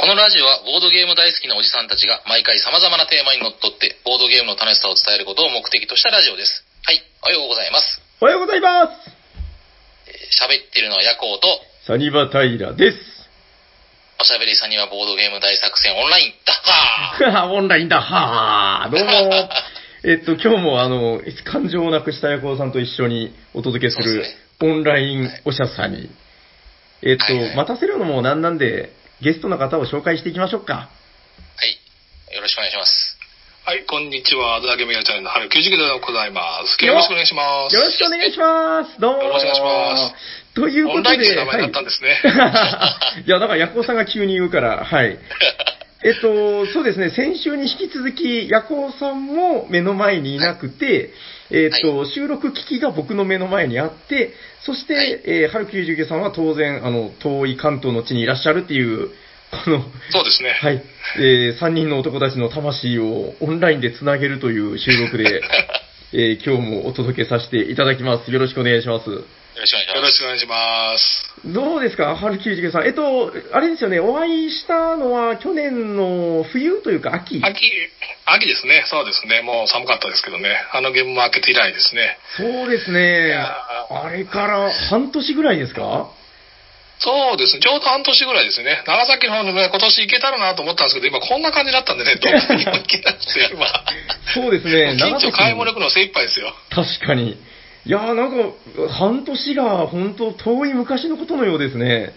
このラジオはボードゲーム大好きなおじさんたちが毎回様々なテーマにのっとってボードゲームの楽しさを伝えることを目的としたラジオです。はい、おはようございます。おはようございますえー喋ってるのはヤコウと、サニバタイラです。おしゃべりさんにはボードゲーム大作戦オンライン、ダッハーオンラインだ、はーどうも。えっと、今日もあの、感情をなくしたヤコウさんと一緒にお届けするオンラインおしゃさに。えっと、はいはい待たせるのもなんなんで、ゲストの方を紹介していきましょうか。はい、よろしくお願いします。はい、こんにちは。アドラゲメガチャンネルの春90キロでございます。今日よろしくお願いします。よろしくお願いします。どうも。よろしくお願いします。ということで、オンライン名前だったんですね。はい、いや、だから、ヤコウさんが急に言うから、はい。えっと、そうですね、先週に引き続き、ヤコウさんも目の前にいなくて、えっと、収録機器が僕の目の前にあって、そして、はいえー、春99さんは当然、あの、遠い関東の地にいらっしゃるっていう、この、そうですね。はい、えー、3人の男たちの魂をオンラインでつなげるという収録で、えー、今日もお届けさせていただきます。よろしくお願いします。よろしくお願いしよます。ろしくお願いします。どうですか、春99さん。えっと、あれですよね、お会いしたのは去年の冬というか秋？秋、秋ですね。そうですね。もう寒かったですけどね。あのゲームも開けて以来ですね。そうですね。やあれから半年ぐらいですか？そうですね。ちょうど半年ぐらいですね。長崎の方にね、今年行けたらなと思ったんですけど、今こんな感じだったんでね、どこにも 行けなくて、今。そうですね、近所買い長崎物行くの精一杯ですよ。確かに。いやーなんか、半年が本当遠い昔のことのようですね。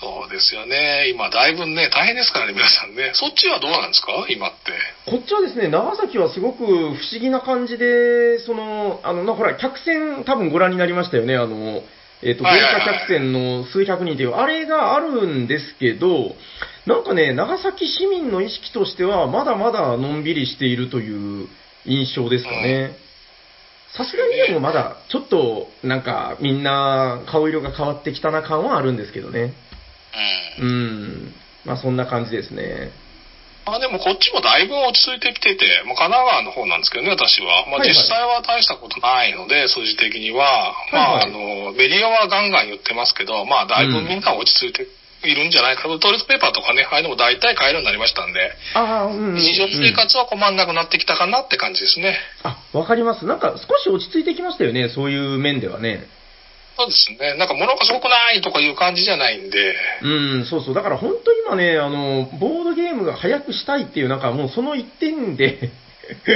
そうですよね。今、だいぶね、大変ですからね、皆さんね。そっちはどうなんですか？今って。こっちはですね、長崎はすごく不思議な感じで、その、あの、なほら、客船多分ご覧になりましたよね、あの、えっ、と、豪華客船の数百人という、あれがあるんですけど、なんかね、長崎市民の意識としては、まだまだのんびりしているという印象ですかね。さすがにでもまだ、ちょっと、なんか、みんな、顔色が変わってきたな感はあるんですけどね。うん。うん。まあ、そんな感じですね。まあでもこっちもだいぶ落ち着いてきてて、もう神奈川の方なんですけどね、私は。まあはいはい実際は大したことないので、数字的には。まあはいあの、メディアはガンガン言ってますけど、まあだいぶみんな落ち着いているんじゃないかと。トイレットペーパーとかね、ああいうのも大体買えるようになりましたんで、ああ、うん。日常生活は困んなくなってきたかなって感じですね。あ、わかります。なんか少し落ち着いてきましたよね、そういう面ではね。そうですね。なんか物がすごくないとかいう感じじゃないんで、うん、そうそう。だから本当今ね、あの、ボードゲームが早くしたいっていう、なんかもうその一点で、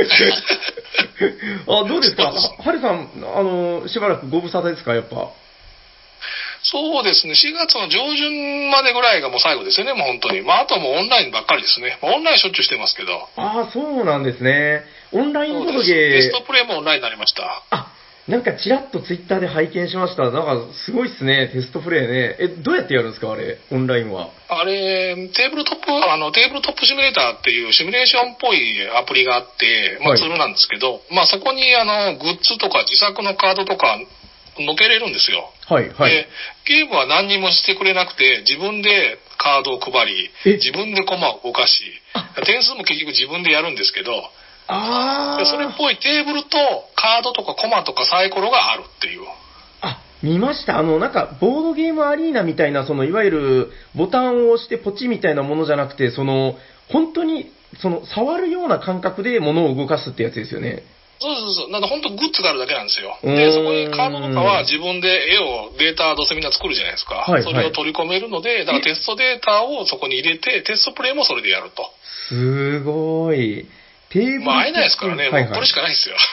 あ、どうですか？そうですはるさん、あの、しばらくご無沙汰ですか、やっぱ。そうですね、4月の上旬までぐらいがもう最後ですよね、もう本当に。まああとはもうオンラインばっかりですね。まあオンラインしょっちゅうしてますけど。ああ、そうなんですね。オンラインボードゲースト、プレイもオンラインになりました。あ、なんかちらっとツイッターで拝見しました。なんかすごいっすね、テストプレイね。え、どうやってやるんですか、あれ、オンラインは。あれ、テーブルトップ、あの、テーブルトップシミュレーターっていうシミュレーションっぽいアプリがあって、まはいあツールなんですけど、まあそこにあの、グッズとか自作のカードとか、のけれるんですよ。はい、はいで。、ゲームは何にもしてくれなくて、自分でカードを配り、え？自分でコマを動かし、点数も結局自分でやるんですけど、あそれっぽいテーブルとカードとかコマとかサイコロがあるっていう。あ、見ました？あの、なんか、ボードゲームアリーナみたいな、その、いわゆる、ボタンを押してポチみたいなものじゃなくて、その、本当に、その、触るような感覚で物を動かすってやつですよね。そうそうそう。なんで本当グッズがあるだけなんですよ。うーんで、そこにカードとかは自分で絵を、データどうせみんな作るじゃないですか。はいそれを取り込めるので、だからテストデータをそこに入れて、テストプレイもそれでやると。すごい。テーブル。まあ会えないですからね。はいもうこれしかないですよ。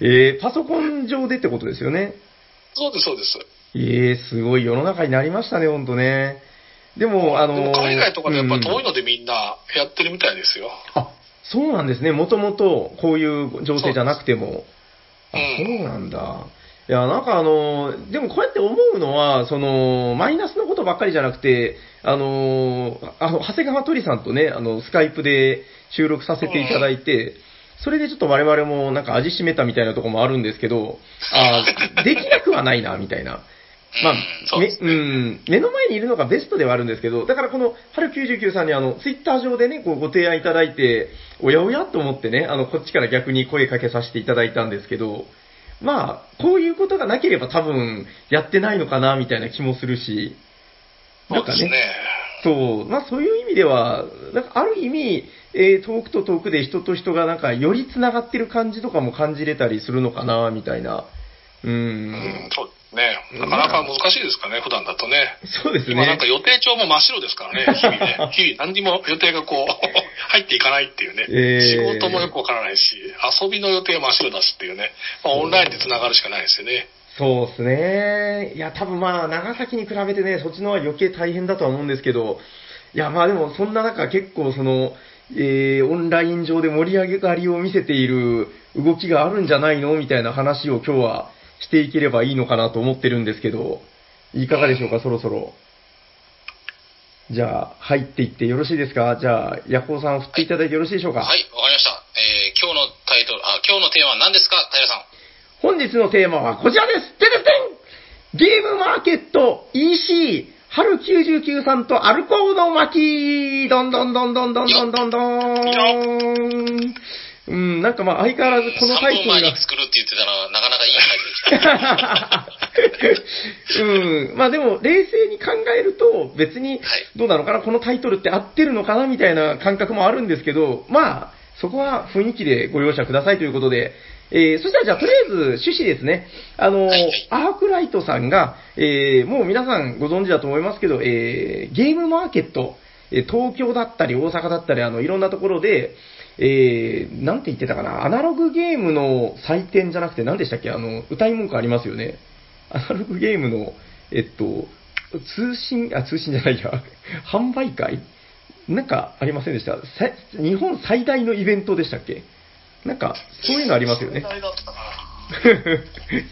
えー、パソコン上でってことですよね。そうです、そうです。えー、すごい世の中になりましたね、ほんとね。でも、あのでも海外とかでやっぱうん遠いのでみんなやってるみたいですよ。あ、そうなんですね。もともとこういう情勢じゃなくても。あ、うんそうなんだ。いや、なんかあの、でもこうやって思うのは、その、マイナスのことばっかりじゃなくて、あの、あの長谷川鳥さんとね、あの、スカイプで収録させていただいて、それでちょっと我々もなんか味しめたみたいなところもあるんですけど、あできなくはないな、みたいな。まあ、うね。うん、目の前にいるのがベストではあるんですけど、だからこの、春99さんにあの、ツイッター上でね、こうご提案いただいて、おやおやと思ってね、あの、こっちから逆に声かけさせていただいたんですけど、まあ、こういうことがなければ多分、やってないのかな、みたいな気もするし、なんかね、そうですね。そう、まあそういう意味では、なんかある意味、えー遠くと遠くで人と人がなんかより繋がってる感じとかも感じれたりするのかな、みたいな。うん。うですね。なかなか難しいですかね、普段だとね。そうですね今なんか。予定帳も真っ白ですからね、日々ね。日々何にも予定がこう、入っていかないっていうね。えー仕事もよくわからないし、遊びの予定は真っ白だしっていうね。まあ、オンラインで繋がるしかないですよね。そうですね。いや、多分まあ、長崎に比べてね、そっちの方が余計大変だとは思うんですけど、いや、まあでも、そんな中、結構その、えー、オンライン上で盛り上がりを見せている動きがあるんじゃないのみたいな話を今日はしていければいいのかなと思ってるんですけど、いかがでしょうか、そろそろ。じゃあ、入っていってよろしいですか？じゃあ、ヤコウさん振っていただいてよろしいでしょうか？はい、わかりました。えー、今日のタイトル、あ、今日のテーマは何ですか？平さん。本日のテーマはこちらです。てててん。ゲームマーケット EC 春99さんとアルコーの巻。どんどんどんどんどんどんどんどんうん、なんかまあ相変わらずこのタイ3トルが。作るって言ってたのはなかなかいいタイトルでした。うん。まあでも、冷静に考えると、別にはい、どうなのかな、このタイトルって合ってるのかな、みたいな感覚もあるんですけど、まあ、そこは雰囲気でご容赦くださいということで、えー、そしたらじゃあ、とりあえず趣旨ですね。あの、はいはいアークライトさんが、えー、もう皆さんご存知だと思いますけど、えー、ゲームマーケット、えー東京だったり大阪だったり、あの、いろんなところで、えー、なんて言ってたかな、アナログゲームの祭典じゃなくて何でしたっけ？あの、歌い文句ありますよね。アナログゲームの、えっと、通信、あ、通信じゃないや、販売会？なんかありませんでした？さ日本最大のイベントでしたっけ？なんか、そういうのありますよね。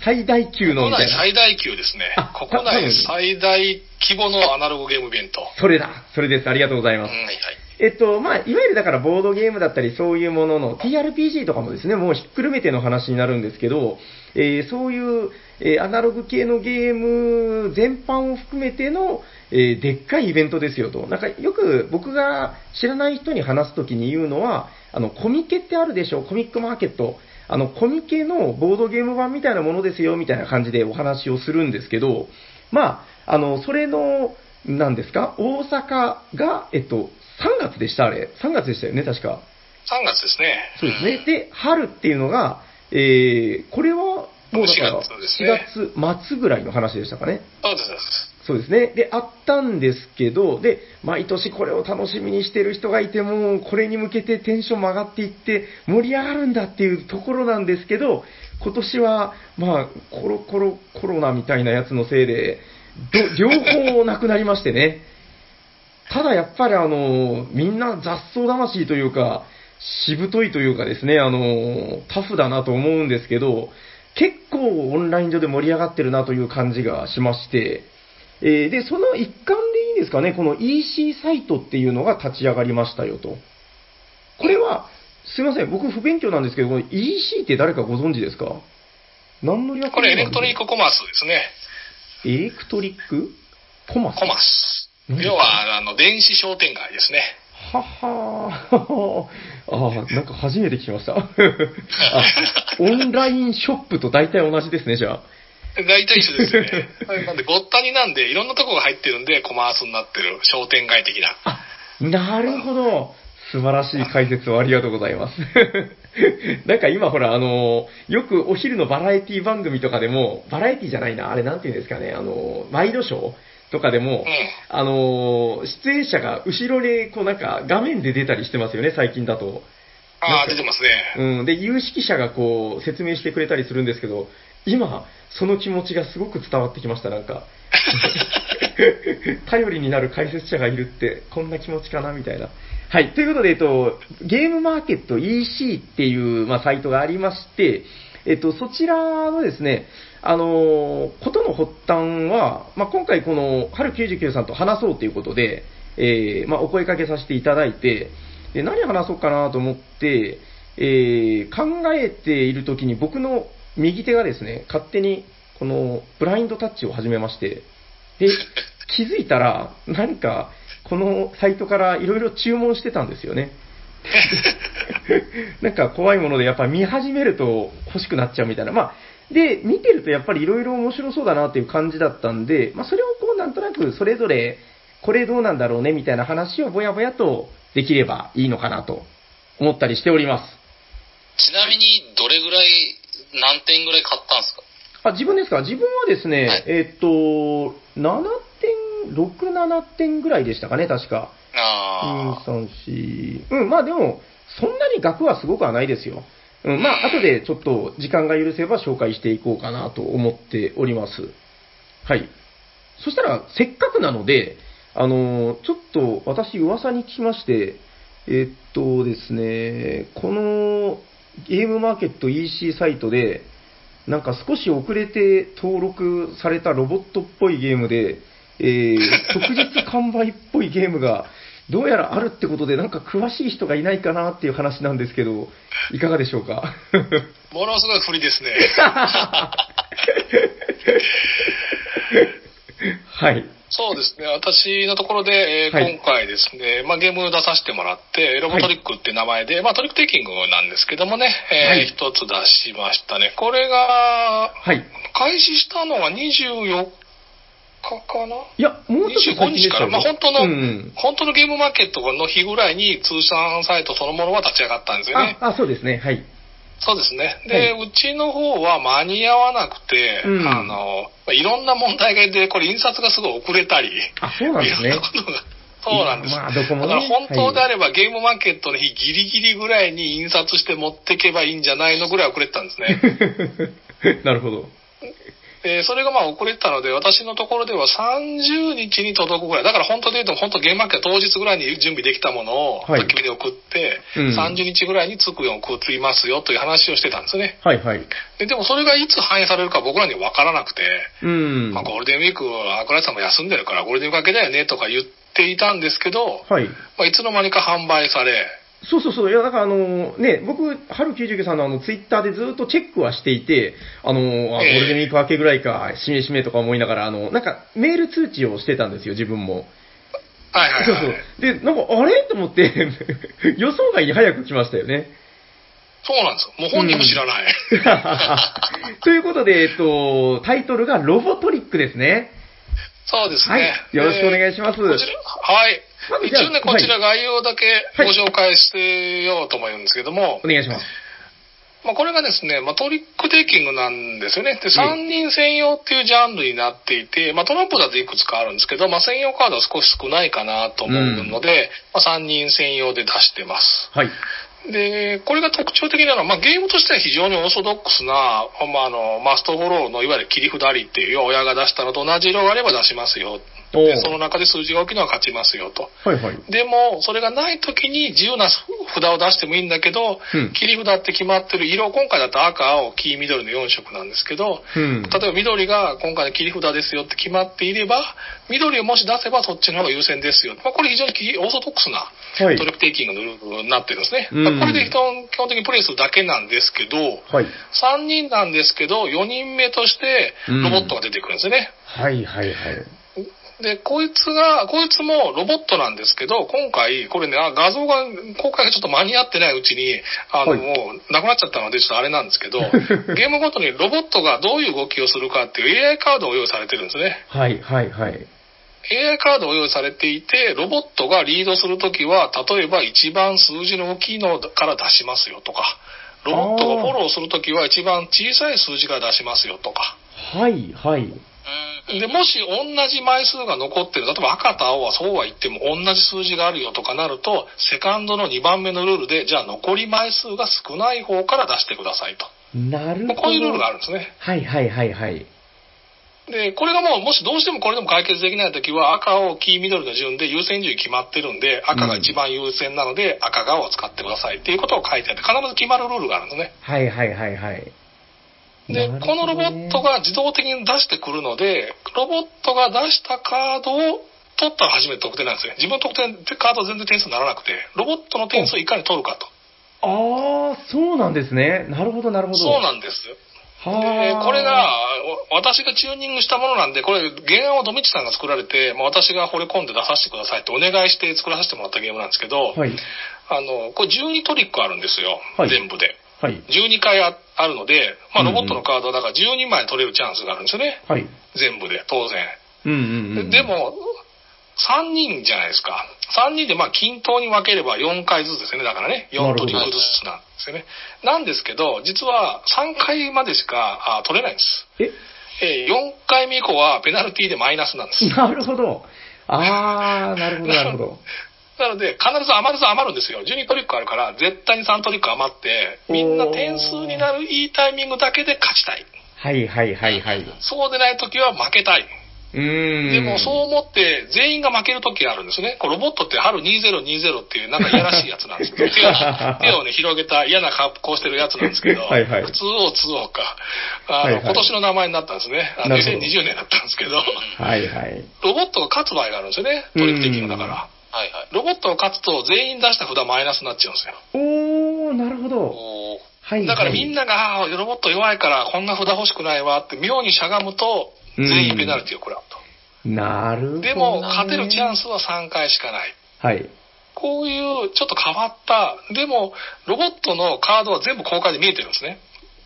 最大 級の国みたいな。内最大級ですねあ。国内最大規模のアナログゲームイベント。それだ。それです。ありがとうございます。はいはい。えっと、まあ、いわゆるだからボードゲームだったりそういうものの TRPG とかもですね、もうひっくるめての話になるんですけど、えーそういう、えーアナログ系のゲーム全般を含めての、えーでっかいイベントですよと。なんかよく僕が知らない人に話すときに言うのは、あの、コミケってあるでしょ？コミックマーケット。あの、コミケのボードゲーム版みたいなものですよ、みたいな感じでお話をするんですけど、まあ、あの、それの、何ですか？大阪が、えっと、3月でした、あれ。3月でしたよね、確か。3月ですね。そうですね。で、春っていうのが、えー、これは、もうだから、4月ですね4月末ぐらいの話でしたかね。そうですそうです。そうですね。で、あったんですけど、で、毎年これを楽しみにしてる人がいても、これに向けてテンションも上がっていって、盛り上がるんだっていうところなんですけど、今年は、まあ、コロコロコロナみたいなやつのせいで、ど両方なくなりましてね。ただやっぱりあの、みんな雑草魂というか、しぶといというかですね、あの、タフだなと思うんですけど、結構オンライン上で盛り上がってるなという感じがしまして、えーで、その一環でいいんですかね、この EC サイトっていうのが立ち上がりましたよと。これは、すいません、僕不勉強なんですけど、この EC って誰かご存知ですか？何の略これエレクトリック。クコマースですね。エレクトリック？コマス？コマース。うん要は、あの、電子商店街ですね。ははーああ、なんか初めて聞きました。あ、オンラインショップと大体同じですね、じゃあ。大体一緒ですよね。なんで、ごったになんで、いろんなとこが入ってるんで、コマースになってる商店街的な。あ、なるほど。素晴らしい解説をありがとうございます。なんか今ほら、あの、よくお昼のバラエティ番組とかでも、バラエティじゃないな、あれなんていうんですかね、あの、ワイドショーとかでも、あの、出演者が後ろにこうなんか画面で出たりしてますよね、最近だと。ああ、か出てますね。うん。で、有識者がこう、説明してくれたりするんですけど、今、その気持ちがすごく伝わってきました、なんか。頼りになる解説者がいるって、こんな気持ちかな、みたいな。はい。ということで、えっと、ゲームマーケット EC っていう、まあ、サイトがありまして、えっと、そちらのですね、あのことの発端は、まあ、今回この、春99さんと話そうということで、えーまあ、お声かけさせていただいて、で何話そうかなと思って、えー考えている時に僕の右手がですね、勝手にこのブラインドタッチを始めまして、で、気づいたら、何かこのサイトからいろいろ注文してたんですよね。なんか怖いもので、やっぱ見始めると欲しくなっちゃうみたいな。まあ、で、見てるとやっぱりいろいろ面白そうだなっていう感じだったんで、まあ、それをこうなんとなくそれぞれ、これどうなんだろうねみたいな話をぼやぼやとできればいいのかなと思ったりしております。ちなみに、どれぐらい、何点ぐらい買ったんですか？あ、自分ですか？自分はですね、はいえーっと、7点、6、7点ぐらいでしたかね、確か。ああ。2、3、4。うん、まあでも、そんなに額はすごくはないですよ。うん、まあ、後でちょっと時間が許せば紹介していこうかなと思っております。はい。そしたら、せっかくなので、あのーちょっと私噂に聞きまして、えっとですね、このゲームマーケット EC サイトで、なんか少し遅れて登録されたロボットっぽいゲームで、えー、即日完売っぽいゲームが、どうやらあるってことで、なんか詳しい人がいないかなっていう話なんですけど、いかがでしょうか？ものすごい振りですね。はい。そうですね。私のところで、えーはい今回ですね、まあ、ゲームを出させてもらって、ロボトリックっていう名前で、まあ、トリックテイキングなんですけどもね、えーはい一つ出しましたね。これが、はい。開始したのは24日かないや、もうちょっと25日から、まあ、本当の、うん。本当のゲームマーケットの日ぐらいに通販サイトそのものは立ち上がったんですよね。あ、あ、そうですね。はい。そうですね。で、うちの方は間に合わなくて、うんあの、まあいろんな問題が出て、これ印刷がすごい遅れたり、あ、そうなんですねいろんな。ことがそうなんです。まあねだから本当であれば、ゲームマーケットの日ギリギリぐらいに印刷して持ってけばいいんじゃないのぐらい遅れてたんですね。なるほど。で、それがまあ遅れてたので、私のところでは30日に届くぐらい。だから本当で言うと、本当ゲームマーケット当日ぐらいに準備できたものを、はい焚き火で送って、うん30日ぐらいに着くように送りますよという話をしてたんですね。はいはい。ででもそれがいつ反映されるか僕らには分からなくて、うん。まあ、ゴールデンウィークはアクラさんも休んでるからゴールデンウィーク明けだよねとか言っていたんですけど、はい。まあ、いつの間にか販売され、そうそうそう。いや、だからあの、ね、僕、春99さんのあの、ツイッターでずっとチェックはしていて、あの、あゴええールデンウィーク明けぐらいか、しめしめとか思いながら、あの、なんか、メール通知をしてたんですよ、自分も。はいはいはい。そうそう。で、なんか、あれ？と思って、予想外に早く来ましたよね。そうなんですよ。もう本人も知らない。ということで、えっと、タイトルがロボトリックですね。そうですね。はいよろしくお願いしますでこちらはい一応ね、こちら概要だけはいご紹介してようと思うんですけども、お願いします。まあ、これがですね、まあ、トリックテイキングなんですよね。で、3人専用っていうジャンルになっていて、まあ、トランプだといくつかあるんですけど、まあ、専用カードは少し少ないかなと思うので、まあ、3人専用で出してます。はい。で、これが特徴的なのは、まあ、ゲームとしては非常にオーソドックスな、まあ、あの、マストフォローのいわゆる切り札ありっていう、親が出したのと同じ色があれば出しますよ。で、その中で数字が大きいのは勝ちますよと。はいはい。でも、それがない時に自由な札を出してもいいんだけど、うん切り札って決まってる色、今回だと赤、青、黄、緑の4色なんですけど、うん。例えば緑が今回の切り札ですよって決まっていれば、緑をもし出せばそっちの方が優先ですよ。まあ、これ非常にオーソドックスなはいトリックテイキングのルールになってるんですね。うんまあこれで基本基本的にプレイするだけなんですけど、はい。3人なんですけど、4人目としてロボットが出てくるんですよね。はいはいはい。で、こいつが、こいつもロボットなんですけど、今回、これね、あ画像が、公開がちょっと間に合ってないうちに、あの、はいもう、なくなっちゃったので、ちょっとあれなんですけど、ゲームごとにロボットがどういう動きをするかっていう AI カードを用意されてるんですね。はいはいはい。AI カードを用意されていて、ロボットがリードするときは、例えば一番数字の大きいのから出しますよとか、ロボットがフォローするときは一番小さい数字から出しますよとか、はいはい。うん。で、もし同じ枚数が残ってる、例えば赤と青はそうは言っても同じ数字があるよとかなると、セカンドの2番目のルールで、じゃあ残り枚数が少ない方から出してくださいと。なるほど。まあこういうルールがあるんですね。はいはいはいはい。で、これがもう、もしどうしてもこれでも解決できないときは、赤、青、黄、緑の順で優先順位決まってるんで、赤が一番優先なので、赤が青を使ってくださいっていうことを書いてあって、必ず決まるルールがあるんですね。はいはいはいはい。で、このロボットが自動的に出してくるので、ロボットが出したカードを取ったら初めて得点なんですね。自分の得点、カードは全然点数にならなくて、ロボットの点数をいかに取るかと。ああ、そうなんですね。なるほどなるほど。そうなんです。で、はあ。これが、お私がチューニングしたものなんで、これ、原案をドミッチさんが作られて、まあ、私が惚れ込んで出させてくださいってお願いして作らさせてもらったゲームなんですけど、はい。あの、これ12トリックあるんですよ。はい全部で。はい。12回ああるので、まあ、ロボットのカードはだから12枚取れるチャンスがあるんですよね。はい。全部で、当然。うんうんうん。でで、も、3人じゃないですか。3人でまあ均等に分ければ4回ずつですよね。だからね、4トリックずつなんですよね。なんですけど、実は3回までしかあ取れないんです。え？えー4回目以降はペナルティでマイナスなんです。なるほど。あー、なるほど、なるほど。なので、必ず余るず余るんですよ。12トリックあるから、絶対に3トリック余って、みんな点数になるいいタイミングだけで勝ちたい。はいはいはいはい。そうでない時は負けたい。うーん。でもそう思って全員が負ける時があるんですね。ロボットって春2020っていうなんかいやらしいやつなんですけど、手を手をね、広げた嫌な格好してるやつなんですけど、はいはい普通を通をか、あの、はいはい今年の名前になったんですね。あのなるほど2020年だったんですけど、はいはい。ロボットが勝つ場合があるんですよね。トリックテイキングだから。はいはい。ロボットが勝つと全員出した札マイナスになっちゃうんですよ。おー、なるほど。おーはい、はい。だからみんなが、あーロボット弱いからこんな札欲しくないわって妙にしゃがむと、全員ペナルティを食らうと。なるほど、ね。でも、勝てるチャンスは3回しかない。はい。こういうちょっと変わった、でも、ロボットのカードは全部公開で見えてるんですね。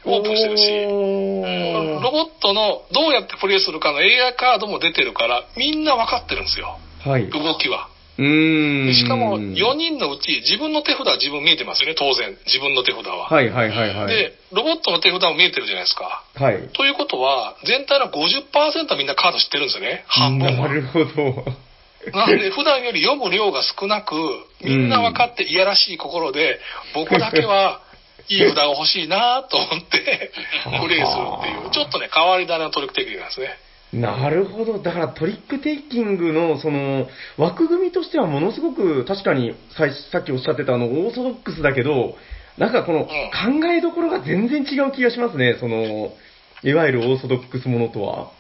オープンしてるし。ロボットのどうやってプレイするかの AI カードも出てるから、みんな分かってるんですよ。はい。動きは。うーん。でしかも、4人のうち自分の手札は自分見えてますよね、当然。自分の手札は。はいはいはいはい。で、ロボットの手札も見えてるじゃないですか。はい。ということは、全体の50%はみんなカード知ってるんですよね。半分は。なるほど。なので、普段より読む量が少なく、みんな分かっていやらしい心で、僕だけはいい札が欲しいなと思って、プレイするっていう、ちょっとね、変わり種のトリックテクニックなんですね。なるほど。だからトリックテイキングの、その、枠組みとしてはものすごく、確かにさっきおっしゃってたあの、オーソドックスだけど、なんかこの、考えどころが全然違う気がしますね。その、いわゆるオーソドックスものとは。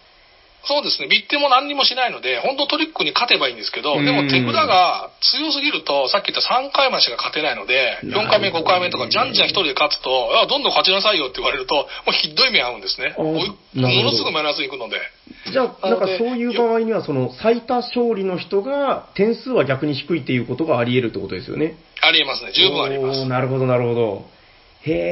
そうですね、ビッテも何にもしないので、本当トリックに勝てばいいんですけど、うんでも手札が強すぎると、さっき言った3回までしか勝てないので、4回目、5回目とか、じゃんじゃん一人で勝つと、あどんどん勝ちなさいよって言われると、もうひどい目合うんですね。ものすごいマイナスに行くので。じゃあ、なんかそういう場合には、その、最多勝利の人が、点数は逆に低いっていうことがあり得るってことですよね。ありえますね、十分あります。なるほど、なるほど。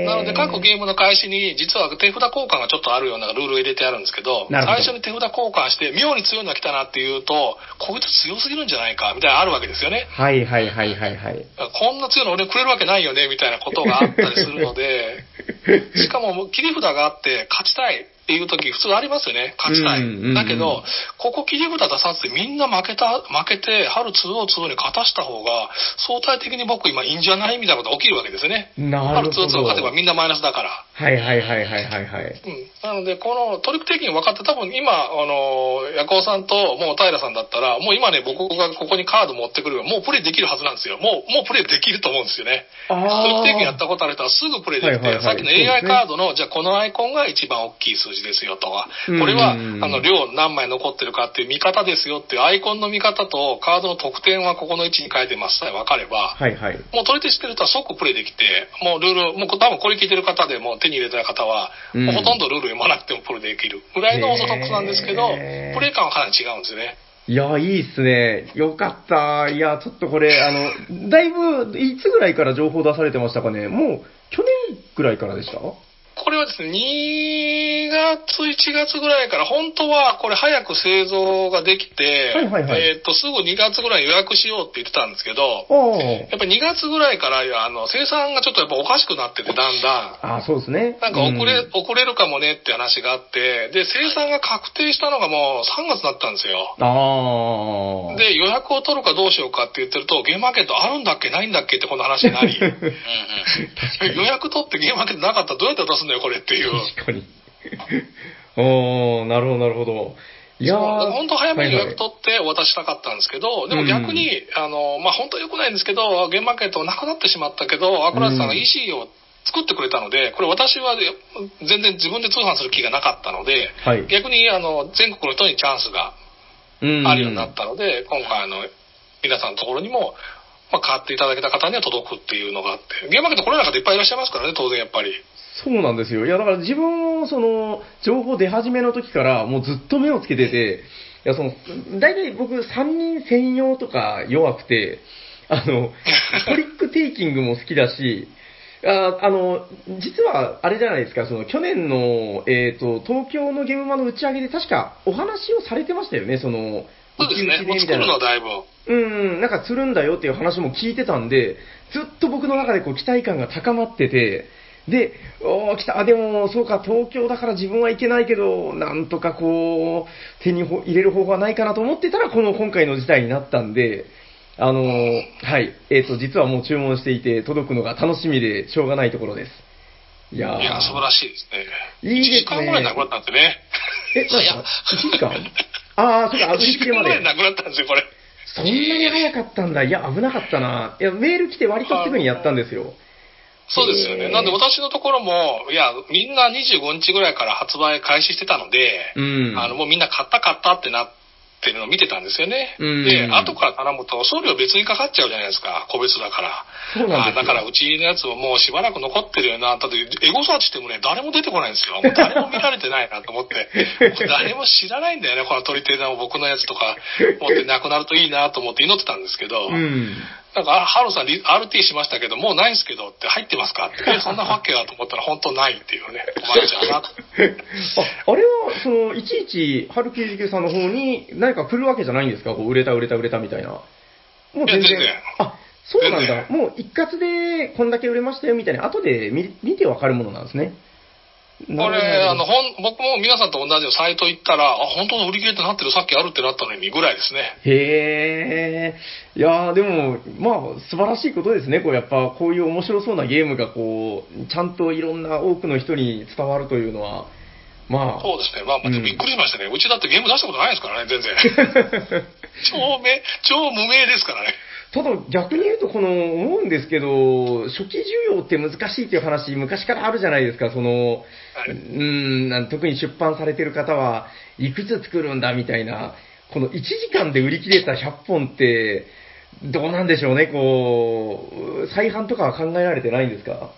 なので、各ゲームの開始に、実は手札交換がちょっとあるようなルールを入れてあるんですけど、ど最初に手札交換して、妙に強いのが来たなっていうと、こいつ強すぎるんじゃないか、みたいなのあるわけですよね。はいはいはいはいはい。こんな強いの俺くれるわけないよね、みたいなことがあったりするので、しかも切り札があって、勝ちたいっていう時普通ありますよね。勝ちたい。うんうんうんだけど、ここ切り札出さずてみんな負けた、負けて、春202に勝たした方が、相対的に僕今いいんじゃないみたいなことが起きるわけですよね。春202勝てばみんなマイナスだから。はいはいはいはいはいはい。うん、なので、このトリック的に分かって、多分今、あの、ヤコウさんともう平さんだったら、もう今ね、僕がここにカード持ってくれば、もうプレイできるはずなんですよ。もう、もうプレイできると思うんですよね。トリック的にやったことある人はすぐプレイできて、はいはいはいさっきの AI ねカードの、じゃあこのアイコンが一番大きい数字ですよとか、うんこれは、あの、量何枚残ってるかっていう見方ですよっていうアイコンの見方とカードの得点はここの位置に書いてますさえ分かれば、はいはい。もう取り手してる人は即プレイできて、もうルール、もう多分これ聞いてる方でもう手に入れた方は、うほとんどルール読まなくてもプレイできるぐらいのオーソドックスなんですけど、プレイ感はかなり違うんですよね。いや、いいっすね。よかった。いや、ちょっとこれ、あの、だいぶ、いつぐらいから情報出されてましたかねもう、去年ぐらいからでした？これはですね、2月、1月ぐらいから、本当はこれ早く製造ができて、はいはいはいえっと、すぐ2月ぐらいに予約しようって言ってたんですけど、あやっぱり2月ぐらいから、あの、生産がちょっとやっぱおかしくなってて、だんだん。あ。あそうですね。なんか遅れ、うん遅れるかもねって話があって、で、生産が確定したのがもう3月だったんですよ。ああ。で、予約を取るかどうしようかって言ってると、ゲームマーケットあるんだっけないんだっけってこの話になり、うんうん。予約取ってゲームマーケットなかったらどうやって出すんだよ、これっていう。確かに。おー、なるほど、なるほど。いや本当早めに予はいはい約取ってお渡ししたかったんですけど、でも逆に、あの、まあ、本当は良くないんですけど、ゲームマーケットなくなってしまったけど、アクラスさんが EC を作ってくれたので、これ私は全然自分で通販する気がなかったので、はい逆にあの全国の人にチャンスがうんあるようになったので、今回あの、皆さんのところにも、まあ、買っていただけた方には届くっていうのがあって、ゲームマーケット来れない方いっぱいいらっしゃいますからね、当然やっぱり。そうなんですよ。いや、だから自分も、その、情報出始めの時から、もうずっと目をつけてて、いや、その、大体僕、3人専用とか弱くて、あの、トリックテイキングも好きだし、ああの、実は、あれじゃないですか、その、去年の、えっ、と、東京のゲームマの打ち上げで確かお話をされてましたよね、その、そうですね。もう作るのはだいぶ。うん、なんか釣るんだよっていう話も聞いてたんで、ずっと僕の中でこう期待感が高まってて、で、おー、来た、あ、でも、そうか、東京だから自分は行けないけど、なんとかこう、手にほ入れる方法はないかなと思ってたら、この今回の事態になったんで、あのーはい、えっ、と、実はもう注文していて、届くのが楽しみでしょうがないところです。いやーいや、素晴らしいですね。いいですね1時間ぐらいなくなったんでね。え、なんか、1時間？ああ、そうか、あ1時売り切れまで。間ぐらいなくなったんですよ、これ。そんなに早かったんだ。いや、危なかったな。いや、メール来て割とすぐにやったんですよ。そうですよね。なんで私のところも、いや、みんな25日ぐらいから発売開始してたので、うん。あの、もうみんな買った買ったってなってるのを見てたんですよね。うんで、後から頼むと送料別にかかっちゃうじゃないですか。個別だから。そうなんだからうちのやつももうしばらく残ってるよな。だってエゴサーチしてもね、誰も出てこないんですよ。もう誰も見られてないなと思って。誰も知らないんだよね。この鳥手の僕のやつとか持ってなくなるといいなと思って祈ってたんですけど。うん。なんか、あハローさんリ RT しましたけど、もうないんですけどって入ってますか？って。えそんなわけだと思ったら本当ないっていうね。困っちゃうなと。あ、あれは、その、いちいち、春99さんの方に何か来るわけじゃないんですか？こう、売れた、売れた、売れたみたいな。もう全然。あ、そうなん全だ。もう一括でこんだけ売れましたよみたいな、後で見見てわかるものなんですね。これ、あの、ほん、僕も皆さんと同じよサイト行ったら、あ、本当に売り切れってなってる、さっきあるってなったのにぐらいですね。へえ。いやーでも、まあ、素晴らしいことですね。こう、やっぱ、こういう面白そうなゲームが、こう、ちゃんといろんな多くの人に伝わるというのは、まあ、そうですね。まあ、うんびっくりしましたね。うちだってゲーム出したことないですからね、全然。超め、超無名ですからね。ただ逆に言うと、この、思うんですけど、初期需要って難しいっていう話、昔からあるじゃないですか、その、はい。うん特に出版されてる方は、いくつ作るんだみたいな、この1時間で売り切れた100本って、どうなんでしょうね、こう、再販とかは考えられてないんですか？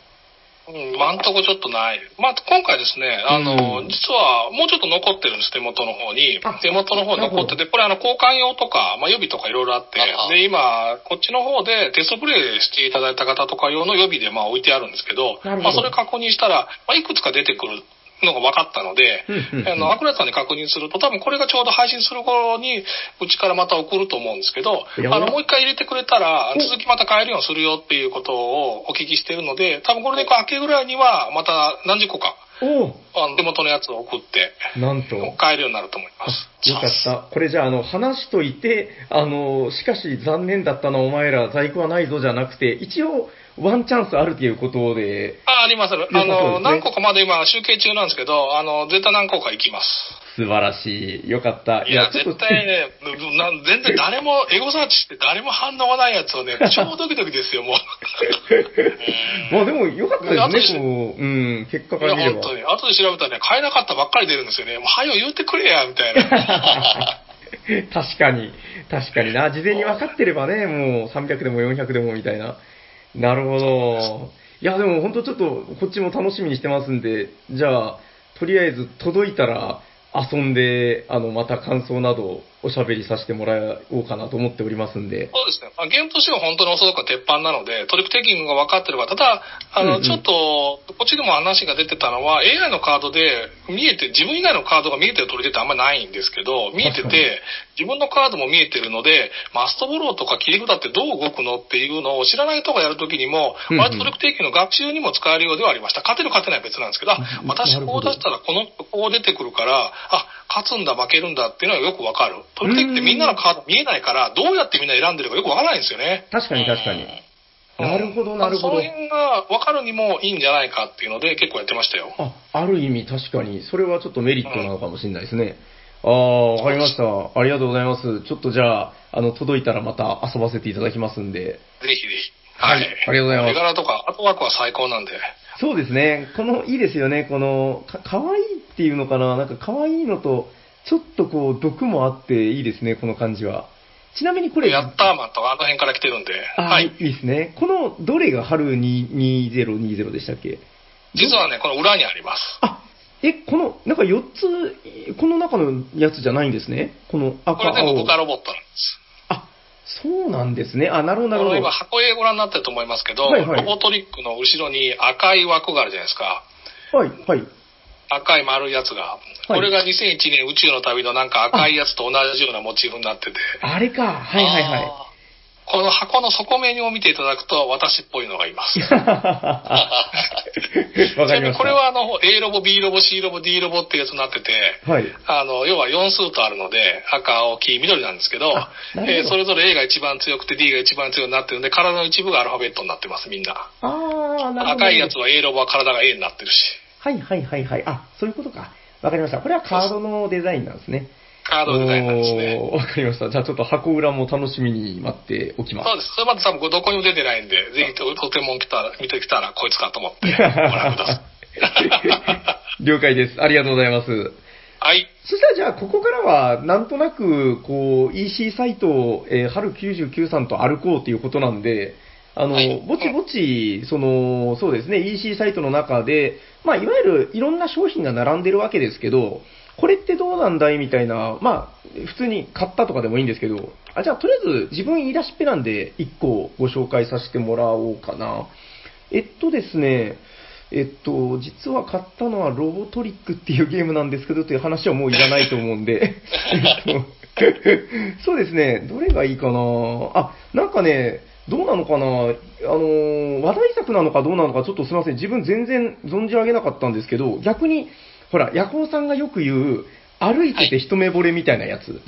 うん、今んとこちょっとない。まあ、今回ですね、あの、うん。実はもうちょっと残ってるんです、手元の方に。あ。手元の方に残ってて、これあの、交換用とか、まあ、予備とかいろいろあってで、今、こっちの方でテストプレイしていただいた方とか用の予備でまあ置いてあるんですけど、ど。まあ、それ確認したら、まあ、いくつか出てくるのが分かったので、あの、アクラさんに確認すると、多分これがちょうど配信する頃に、うちからまた送ると思うんですけど、あの、もう一回入れてくれたら、お続きまた買えるようにするよっていうことをお聞きしてるので、多分これで明けぐらいには、また何十個か、おあの手元のやつを送って、おなんと。買えるようになると思います。よかった。これじゃあ、あの、話しといて、あの、しかし残念だったな、お前ら、在庫はないぞじゃなくて、一応、ワンチャンスあるということで、あ、あります。あそうですねの、何個かまだ今集計中なんですけど、あの、絶対何個か行きます。素晴らしい。よかった。いや、ちょっと絶対ね、な全然誰も、エゴサーチして誰も反応がないやつをね、超ドキドキですよ、もう。まあでも、よかったいやですね、こう、うん、結果いや、から見れば。本当に。後で調べたらね、買えなかったばっかり出るんですよね。もう、はよ言ってくれや、みたいな。確かに、確かにな。事前に分かってればね、もう300でも400でもみたいな。なるほど。いや、でも本当ちょっと、こっちも楽しみにしてますんで、じゃあ、とりあえず届いたら遊んで、あの、また感想などおしゃべりさせてもらおうかなと思っておりますんで。そうですね。まあ、ゲームとしては本当におそらくは鉄板なので、トリックテイキングが分かってれば、ただ、あの、うんうんちょっと、こっちでも話が出てたのは、AI のカードで見えて、自分以外のカードが見えてる取り手ってあんまりないんですけど、見えてて、自分のカードも見えてるので、マストフォローとか切り札ってどう動くのっていうのを知らない人がやるときにも、うんうん割とトリックテイキングの学習にも使えるようではありました。勝てる勝てないは別なんですけど、あうん私こう出したらこの、こう出てくるから、あ、勝つんだ負けるんだっていうのがよくわかる。トリックテイキングってみんなのカード見えないから、どうやってみんな選んでるかよくわからないんですよね。確かに確かに。うんなるほど、なるほどその。辺が分かるにもいいんじゃないかっていうので結構やってましたよ。あ、ある意味確かに、それはちょっとメリットなのかもしれないですね。ああ、わかりました。ありがとうございます。ちょっとじゃあ、あの、届いたらまた遊ばせていただきますんで。ぜひぜひ。はいありがとうございます絵柄とか、アートワークは最高なんで。そうですね。この、いいですよね。この、か、かわいいっていうのかな。なんかかわいいのと、ちょっとこう、毒もあっていいですね、この感じは。ちなみにこれ、ヤッターマンとかあの辺から来てるんで。あ、、はいい。いですね。この、どれが春に2020でしたっけ？実はね、この裏にあります。あ、え、この、なんか4つ、この中のやつじゃないんですね？この赤、これ全部青。豚ロボットなんです。あ、そうなんですね。あ、なるほど、なるほど今。箱絵ご覧になってると思いますけど、はいはいロボトリックの後ろに赤い枠があるじゃないですか。はい、はい。赤い丸いやつが、これが2001年宇宙の旅のなんか赤いやつと同じようなモチーフになってて、あれか。はいはいはい。あこの箱の底面を見ていただくと私っぽいのがいます。わかりました。これはあの、A ロボ、B ロボ、C ロボ、D ロボってやつになってて、はい。あの、要は4数とあるので、赤、青、黄、緑なんですけど、どえーそれぞれ A が一番強くて D が一番強くなってるんで、体の一部がアルファベットになってます、みんな。あー、なるほど。赤いやつは A ロボは体が A になってるし。はいはいはいはい。あ、そういうことか。わかりました。これはカードのデザインなんですね。カードデザインなんですね。わかりました。じゃあちょっと箱裏も楽しみに待っておきます。そうです。それまで多分どこにも出てないんで、ぜひととても来たら、見てきたらこいつかと思って ご覧ください。了解です。ありがとうございます。はい。そしたらじゃあ、ここからは、なんとなく、こう、EC サイトを、えー春99さんと歩こうということなんで、あの、はいぼちぼち、その、そうですね、EC サイトの中で、まあ、いわゆるいろんな商品が並んでるわけですけど、これってどうなんだい？みたいな、まあ、普通に買ったとかでもいいんですけど、あ、じゃあ、とりあえず自分言い出しっぺなんで、1個ご紹介させてもらおうかな。えっとですね、えっと、実は買ったのはロボトリックっていうゲームなんですけどという話はもういらないと思うんで、えっと そうですね、どれがいいかな？あ、なんかね、どうなのかな？あの、話題作なのかどうなのかちょっとすいません、自分全然存じ上げなかったんですけど、逆に、ほら、ヤコウさんがよく言う、歩いてて一目惚れみたいなやつ。はい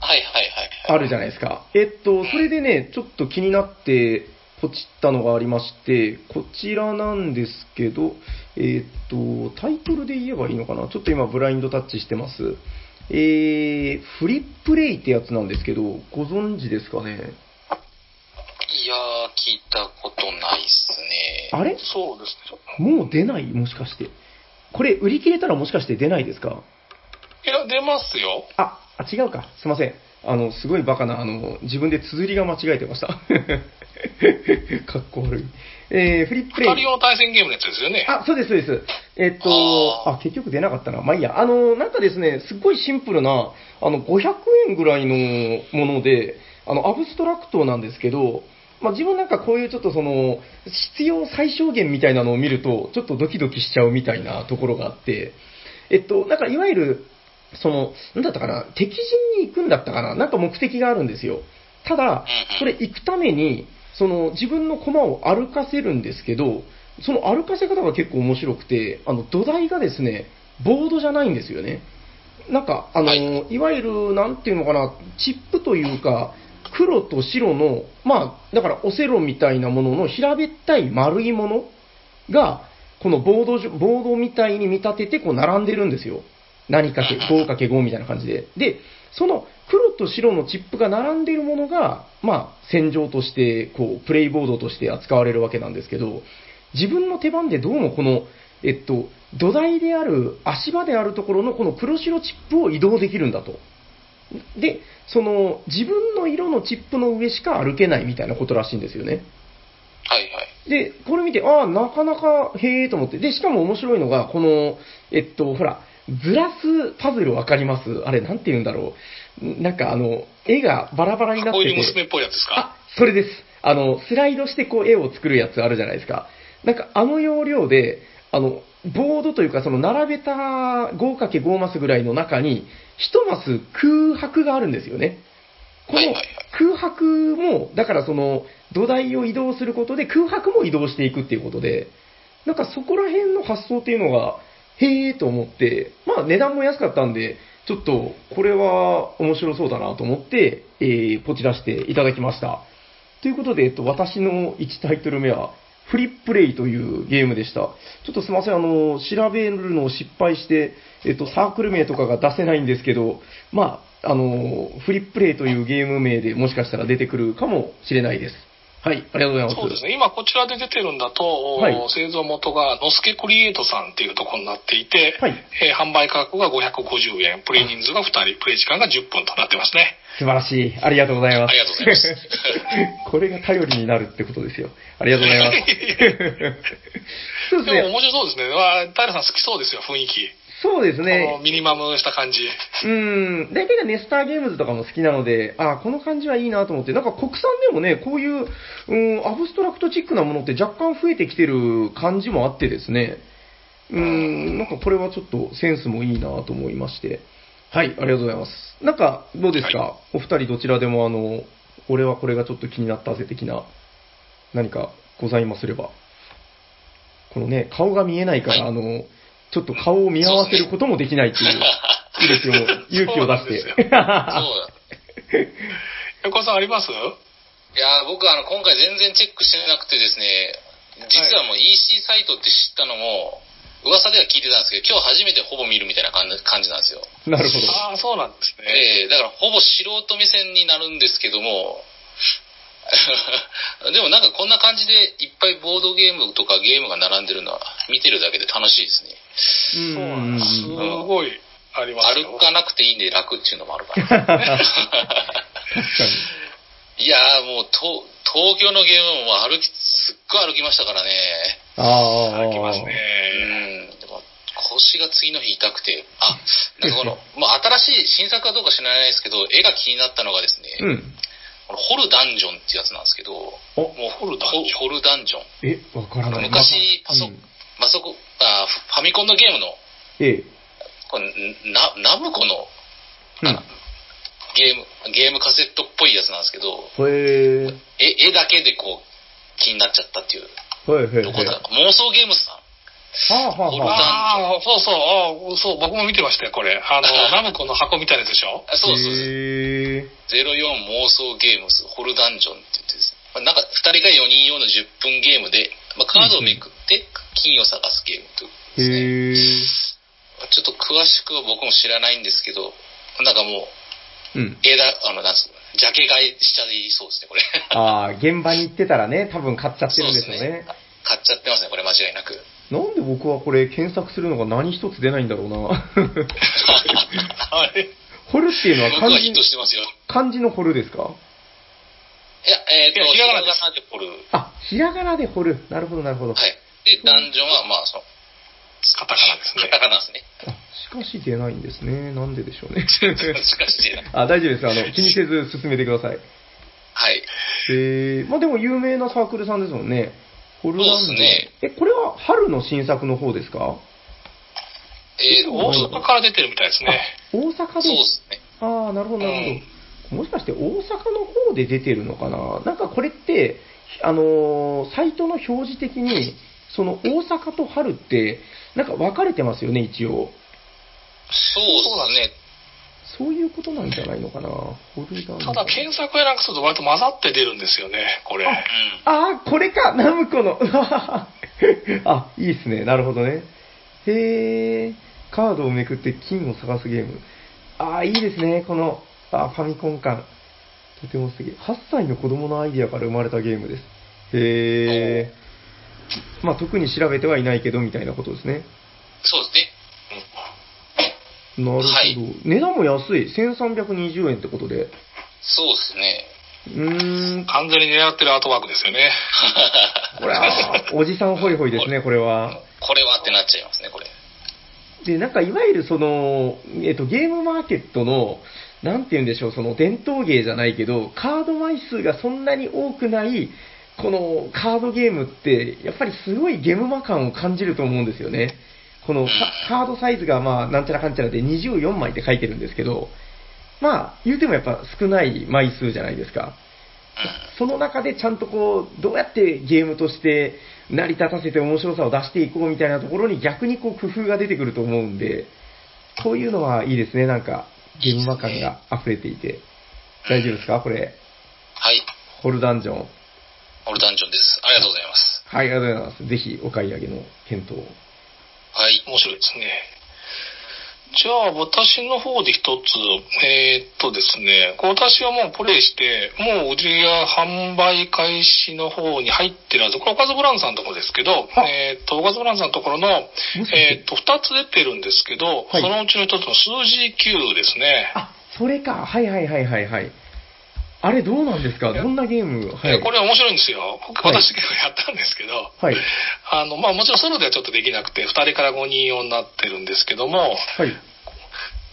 はいはいあはい。るじゃないですか。えっと、それでね、ちょっと気になって、ポチったのがありまして、こちらなんですけど、えっと、タイトルで言えばいいのかな？ちょっと今ブラインドタッチしてます。えー、フリップレイってやつなんですけど、ご存知ですかね？いやー、聞いたことないっすね。あれ？そうですね。もう出ない？もしかして。これ、売り切れたらもしかして出ないですか？いや、出ますよ。あ、あ、違うか。すいません。あの、すごいバカな、あの、自分で綴りが間違えてました。かっこ悪い。えー、フリップレイ。二人用の対戦ゲームのやつですよね。あ、そうです、そうです。えっと、あ結局出なかったな。まあいいや。あの、なんかですね、すっごいシンプルな、あの、500円ぐらいのもので、あの、アブストラクトなんですけど、まあ自分なんかこういうちょっとその、必要最小限みたいなのを見ると、ちょっとドキドキしちゃうみたいなところがあって、えっと、なんかいわゆる、その、なんだったかな、敵陣に行くんだったかな、なんか目的があるんですよ。ただ、それ行くために、その自分の駒を歩かせるんですけど、その歩かせ方が結構面白くて、あの土台がですね、ボードじゃないんですよね。なんか、あの、はいい、わゆる、なんていうのかな、チップというか、黒と白の、まあ、だからオセロみたいなものの平べったい丸いものが、このボードボードみたいに見立てて、こう並んでるんですよ。何かけ、5×5 みたいな感じで。で、その黒と白のチップが並んでいるものが、まあ、戦場として、こう、プレイボードとして扱われるわけなんですけど、自分の手番でどうもこの、えっと、土台である、足場であるところのこの黒白チップを移動できるんだと。で、その、自分の色のチップの上しか歩けないみたいなことらしいんですよね。はいはい。で、これ見て、ああ、なかなか、へえと思って。で、しかも面白いのが、この、えっと、ほら、ずらすパズルわかります？あれ、なんて言うんだろう。んなんかあの、絵がバラバラになってて。こういう娘っぽいやつですか？あ、それです。あの、スライドしてこう絵を作るやつあるじゃないですか。なんかあの要領で、あの、ボードというかその並べた 5×5 マスぐらいの中に、1マス空白があるんですよね。この空白も、だからその土台を移動することで空白も移動していくっていうことで、なんかそこら辺の発想っていうのが、へえと思って、まあ値段も安かったんで、ちょっとこれは面白そうだなと思って、えー、ポチ出していただきました。ということで、えっと、私の1タイトル目は、フリップレイというゲームでした。ちょっとすみません、あの、調べるのを失敗して、えっと、サークル名とかが出せないんですけど、まあ、あの、フリップレイというゲーム名でもしかしたら出てくるかもしれないです。はい、ありがとうございます。そうですね。今こちらで出てるんだと、はい製造元がノスケクリエイトさんっていうところになっていて、はいえー販売価格が550円、プレイ人数が2人、プレイ時間が10分となってますね。素晴らしい。ありがとうございます。ありがとうございます これが頼りになるってことですよ。ありがとうございます。でも面白そうですね。わあ平さん好きそうですよ、雰囲気。そうですね。ミニマムした感じ。うん。大体がネスターゲームズとかも好きなので、あこの感じはいいなと思って、なんか国産でもね、こういう、うん、アブストラクトチックなものって若干増えてきてる感じもあってですね。うーん、なんかこれはちょっとセンスもいいなと思いまして。はい、ありがとうございます。なんか、どうですか、お二人どちらでもあの、俺はこれがちょっと気になったぜ的な、何かございますれば。このね、顔が見えないから、はいあの、ちょっと顔を見合わせることもできないっていう、いいですよ、勇気を出して。そうだ。横尾さんあります？いやー僕あの、今回全然チェックしてなくてですね、実はもう EC サイトって知ったのも、噂では聞いてたんですけど、今日初めてほぼ見るみたいな感じ感じなんですよ。なるほど。ああ、そうなんですね。ええだからほぼ素人目線になるんですけども、でもなんかこんな感じでいっぱいボードゲームとかゲームが並んでるのは見てるだけで楽しいですね。そうなんです。すごいありますよ。歩かなくていいんで楽っていうのもあるから。確かに。いやーもうと東京のゲームも歩き、すっごい歩きましたからね。ああ。歩きますうね。ん。でも腰が次の日痛くて、あ、なんかこの、まあ新しい新作かどうか知らないですけど、絵が気になったのがですね、うん。ホルダンジョンってやつなんですけど、お、もうホルダンジョンホルダンジョン。え、わからない。昔、パソ、うんパソコン、あフファミコンのゲームの、ええ。これなナムコのうん。あゲーム、ゲームカセットっぽいやつなんですけど、へえ。絵絵だけでこう、気になっちゃったっていう。はいはいはい。どこだ？妄想ゲームズさん。はあはあホルダンはあ。ああ、そうそう、ああそう、僕も見てましたよ、これ。あの、ナムコの箱みたいなやつでしょ？あそうそうそう。へえ。04妄想ゲームズホルダンジョンって言ってですね、まあなんか2人が4人用の10分ゲームで、まあ、カードをめくって金を探すゲームということですね。ちょっと詳しくは僕も知らないんですけど、なんかもう、うん。枝、あの、なんつうの、ジャケ買いしちゃいそうですね、これ。ああ、現場に行ってたらね、多分買っちゃってるんですよね。買っちゃってますね、これ間違いなく。なんで僕はこれ検索するのが何一つ出ないんだろうな。あれ掘るっていうのは漢はヒットしてますよ。漢字の掘るですか？いや、えっ、と、いやひらがなで掘る。あ、ひらがなで掘る。なるほど、なるほど。はい。で、ダンジョンは、まあ、その、カタカナですねカ。タカナですね。あ、しかし出ないんですね。なんででしょうね。しかし出ない。あ、大丈夫です。あの、気にせず進めてください。はい。えー、まあでも有名なサークルさんですもんね。ホルダンジョンそうですねえ、これは春の新作の方ですか？えー、大阪から出てるみたいですね。大阪で？そうですね。ああ、なるほど、なるほど。もしかして大阪の方で出てるのかな？なんかこれって、あのーサイトの表示的に、その大阪と春って、なんか分かれてますよね、一応。そうですね。そういうことなんじゃないのかな？ただ、検索やなんかすると割と混ざって出るんですよね、これ。うん。ああ、これか、ナムコの。あ、いいっすね。なるほどね。へえ、カードをめくって金を探すゲーム。ああ、いいですね。この、あファミコン感。とても素敵。8歳の子供のアイデアから生まれたゲームです。へえ。まあ、特に調べてはいないけど、みたいなことですね。そうですね。なるほど。はい値段も安い。1320円ってことで。そうですね。うーん。完全に狙ってるアートワークですよね。これは、おじさんホイホイですね、これは。これはってなっちゃいますね、これ。で、なんかいわゆるその、えっと、ゲームマーケットの、なんて言うんでしょう、その伝統芸じゃないけど、カード枚数がそんなに多くない、このカードゲームって、やっぱりすごいゲームマ感を感じると思うんですよね。このカカードサイズがまあ、なんちゃらかんちゃらで24枚って書いてるんですけど、まあ、言うてもやっぱ少ない枚数じゃないですか。その中でちゃんとこう、どうやってゲームとして成り立たせて面白さを出していこうみたいなところに逆にこう工夫が出てくると思うんで、こういうのはいいですね、なんか、ゲームマ感が溢れていて。大丈夫ですか？これ。はい。ホルダンジョン。オルダンジョンです。ありがとうございます。はい、ありがとうございます。ぜひお買い上げの検討を。はい。面白いですね。じゃあ、私の方で一つ、えーっとですね、私はもうプレイして、もう売りや販売開始の方に入ってるはず、これおかずブランドさんのところですけど、はえーっと、おかずブランドさんのところの、えーっと、二つ出てるんですけど、はいそのうちの一つの数字9ですね。あ、それか。はいはいはいはいはい。あれどうなんですか？どんなゲーム？はい。これ面白いんですよ。私結構やったんですけど、はい。あの、まあもちろんソロではちょっとできなくて、2人から5人用になってるんですけども、はい。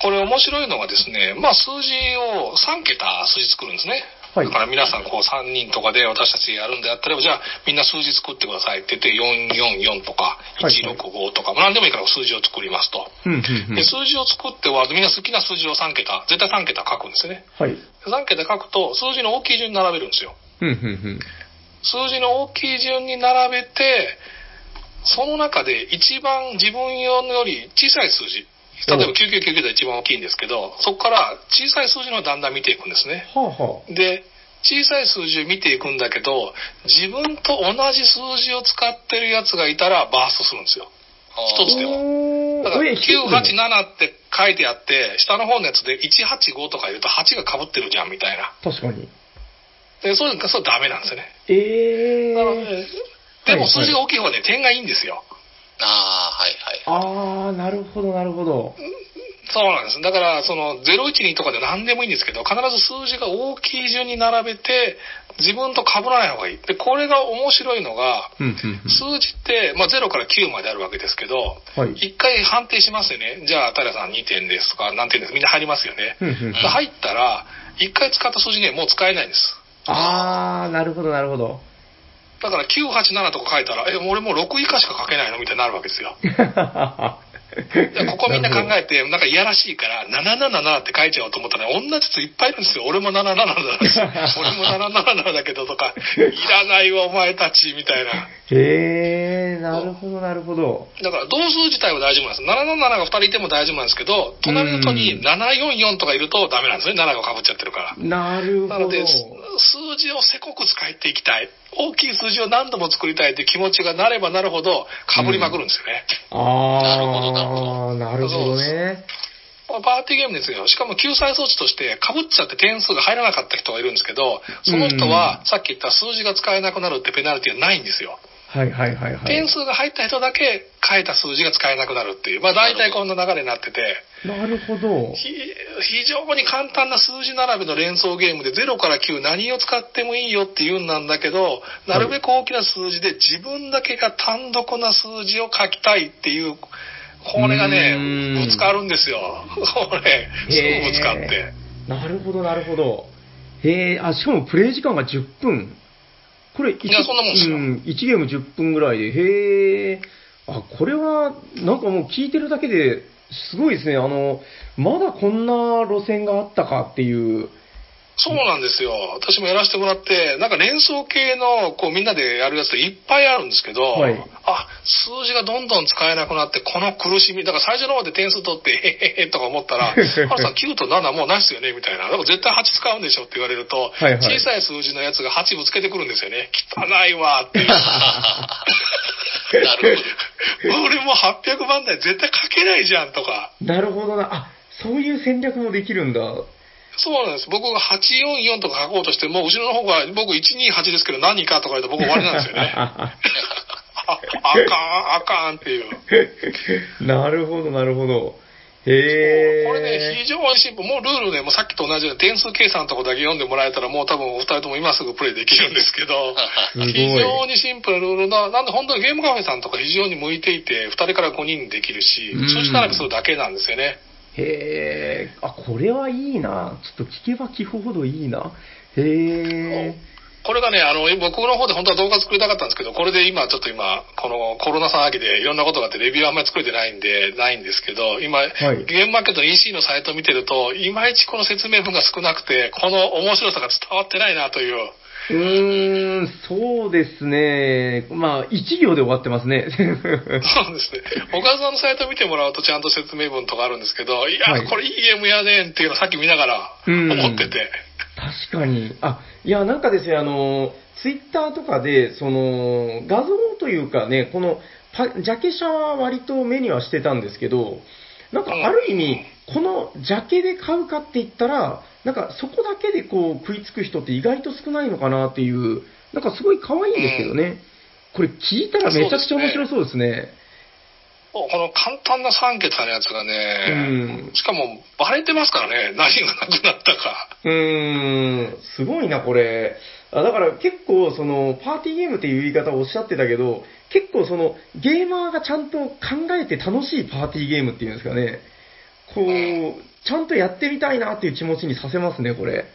これ面白いのがですね、まあ数字を3桁数字作るんですね。はいだから皆さんこう3人とかで私たちやるんであったら、じゃあみんな数字作ってくださいって言って、444とかはい165とか、まあ何でもいいから数字を作りますと。うん、うん、うんで、。数字を作っては、みんな好きな数字を3桁、絶対3桁書くんですよね。はい。3桁書くと、数字の大きい順に並べるんですよ。うん、うん、うん。数字の大きい順に並べて、その中で一番自分用のより小さい数字、例えば9999が一番大きいんですけど、そこから小さい数字のをだんだん見ていくんですね。はあ、はあ。で、小さい数字を見ていくんだけど、自分と同じ数字を使ってるやつがいたらバーストするんですよ。一つでも。おだからえ一つでも987って書いてあって、下の方のやつで185とか入れると8が被ってるじゃんみたいな。確かに。で、そういうのそれダメなんですよね。ええなので、でも数字がはい大きい方がね、点がいいんですよ。ああ、はいはい。あー、なるほど、なるほど。そうなんです。だから、その、012とかで何でもいいんですけど、必ず数字が大きい順に並べて、自分と被らない方がいい。で、これが面白いのが、うん、うん、数字って、まあ、0から9まであるわけですけど、うん。はい。一回判定しますよね。じゃあ、平さん2点ですとか、何点ですみんな入りますよね。うん、うん。入ったら、一回使った数字ね、もう使えないんです。あー、なるほど、なるほど。だから、987とか書いたら、え、俺もう6以下しか書けないの？みたいになるわけですよ。ここみんな考えて、なんかいやらしいから、777って書いちゃおうと思ったら、同じやついっぱいいるんですよ。俺も777だし、俺も777だけどとか、いらないわ、お前たち、みたいな。へえ、なるほど、なるほど。だから、同数自体は大丈夫なんです。777が2人いても大丈夫なんですけど、隣の人に744とかいるとダメなんですね。7が被っちゃってるから。なるほど。なので、す数字をせこく使っていきたい。大きい数字を何度も作りたいって気持ちがなればなるほど、被りまくるんですよね。あー、なるほどなるほどなるほどね。パーティーゲームですよ。しかも救済装置として被っちゃって点数が入らなかった人がいるんですけど、その人はさっき言った数字が使えなくなるってペナルティはないんですよ。はいはいはいはい。点数が入った人だけ書いた数字が使えなくなるっていう。まあ大体こんな流れになってて、なるほど。ひ非常に簡単な数字並べの連想ゲームで0から9何を使ってもいいよっていうんなんだけど、なるべく大きな数字で自分だけが単独な数字を書きたいっていう、これがねぶつかるんですよ。これ、すぐぶつかって。なるほど、なるほど。へえ、あ、しかもプレイ時間が10分。これ、いやそんなもんですようん、1ゲーム10分ぐらいで、へえ。あ、これは、なんかもう聞いてるだけで、すごいですね。あの、まだこんな路線があったかっていう。そうなんですよ。私もやらせてもらって、なんか連想系の、こうみんなでやるやついっぱいあるんですけど、はいあ、数字がどんどん使えなくなって、この苦しみ、だから最初の方で点数取って、へへへとか思ったら、原さん9と7もうないっすよねみたいな。だから絶対8使うんでしょって言われると、はいはい小さい数字のやつが8ぶつけてくるんですよね。汚いわっていう。なる 俺も800番台絶対書けないじゃんとか。なるほどな。あ、そういう戦略もできるんだ。そうなんです。僕が844とか書こうとしても、後ろの方が僕128ですけど何かとか言うと僕終わりなんですよね。ああかん、あかんっていう。なるほど、なるほど。へえ。これね、非常にシンプル。もうルールね、もうさっきと同じように点数計算のとこだけ読んでもらえたら、もう多分お二人とも今すぐプレイできるんですけど、非常にシンプルなルールな、なんで本当にゲームカフェさんとか非常に向いていて、二人から5人できるしうん、数字並べするだけなんですよね。へえ、あ、これはいいな。ちょっと聞けば聞くほどいいな。へえ。これがね、あの、僕の方で本当は動画作りたかったんですけど、これで今ちょっと今、このコロナ騒ぎでいろんなことがあってレビューあんまり作れてないんで、ないんですけど、今、いゲームマーケットの EC のサイトを見てると、いまいちこの説明文が少なくて、この面白さが伝わってないなという。うーん、そうですね。まあ、一行で終わってますね。そうですね。岡田さんのサイト見てもらうとちゃんと説明文とかあるんですけど、いや、はいこれいいゲームやねんっていうのをさっき見ながらうん思ってて。確かに。あ、いや、なんかですね、あの、ツイッターとかで、その、画像というかね、このパ、ジャケ写は割と目にはしてたんですけど、なんかある意味、このジャケで買うかって言ったら、なんかそこだけでこう食いつく人って意外と少ないのかなっていう、なんかすごい可愛いんですけどね。これ聞いたらめちゃくちゃ面白そうですね。この簡単な3桁のやつがうね、ん。しかもバレてますからね、何がなくなったか。うーん、すごいな、これ。あだから結構、その、パーティーゲームっていう言い方をおっしゃってたけど、結構その、ゲーマーがちゃんと考えて楽しいパーティーゲームっていうんですかね。こう、ちゃんとやってみたいなっていう気持ちにさせますね、これ。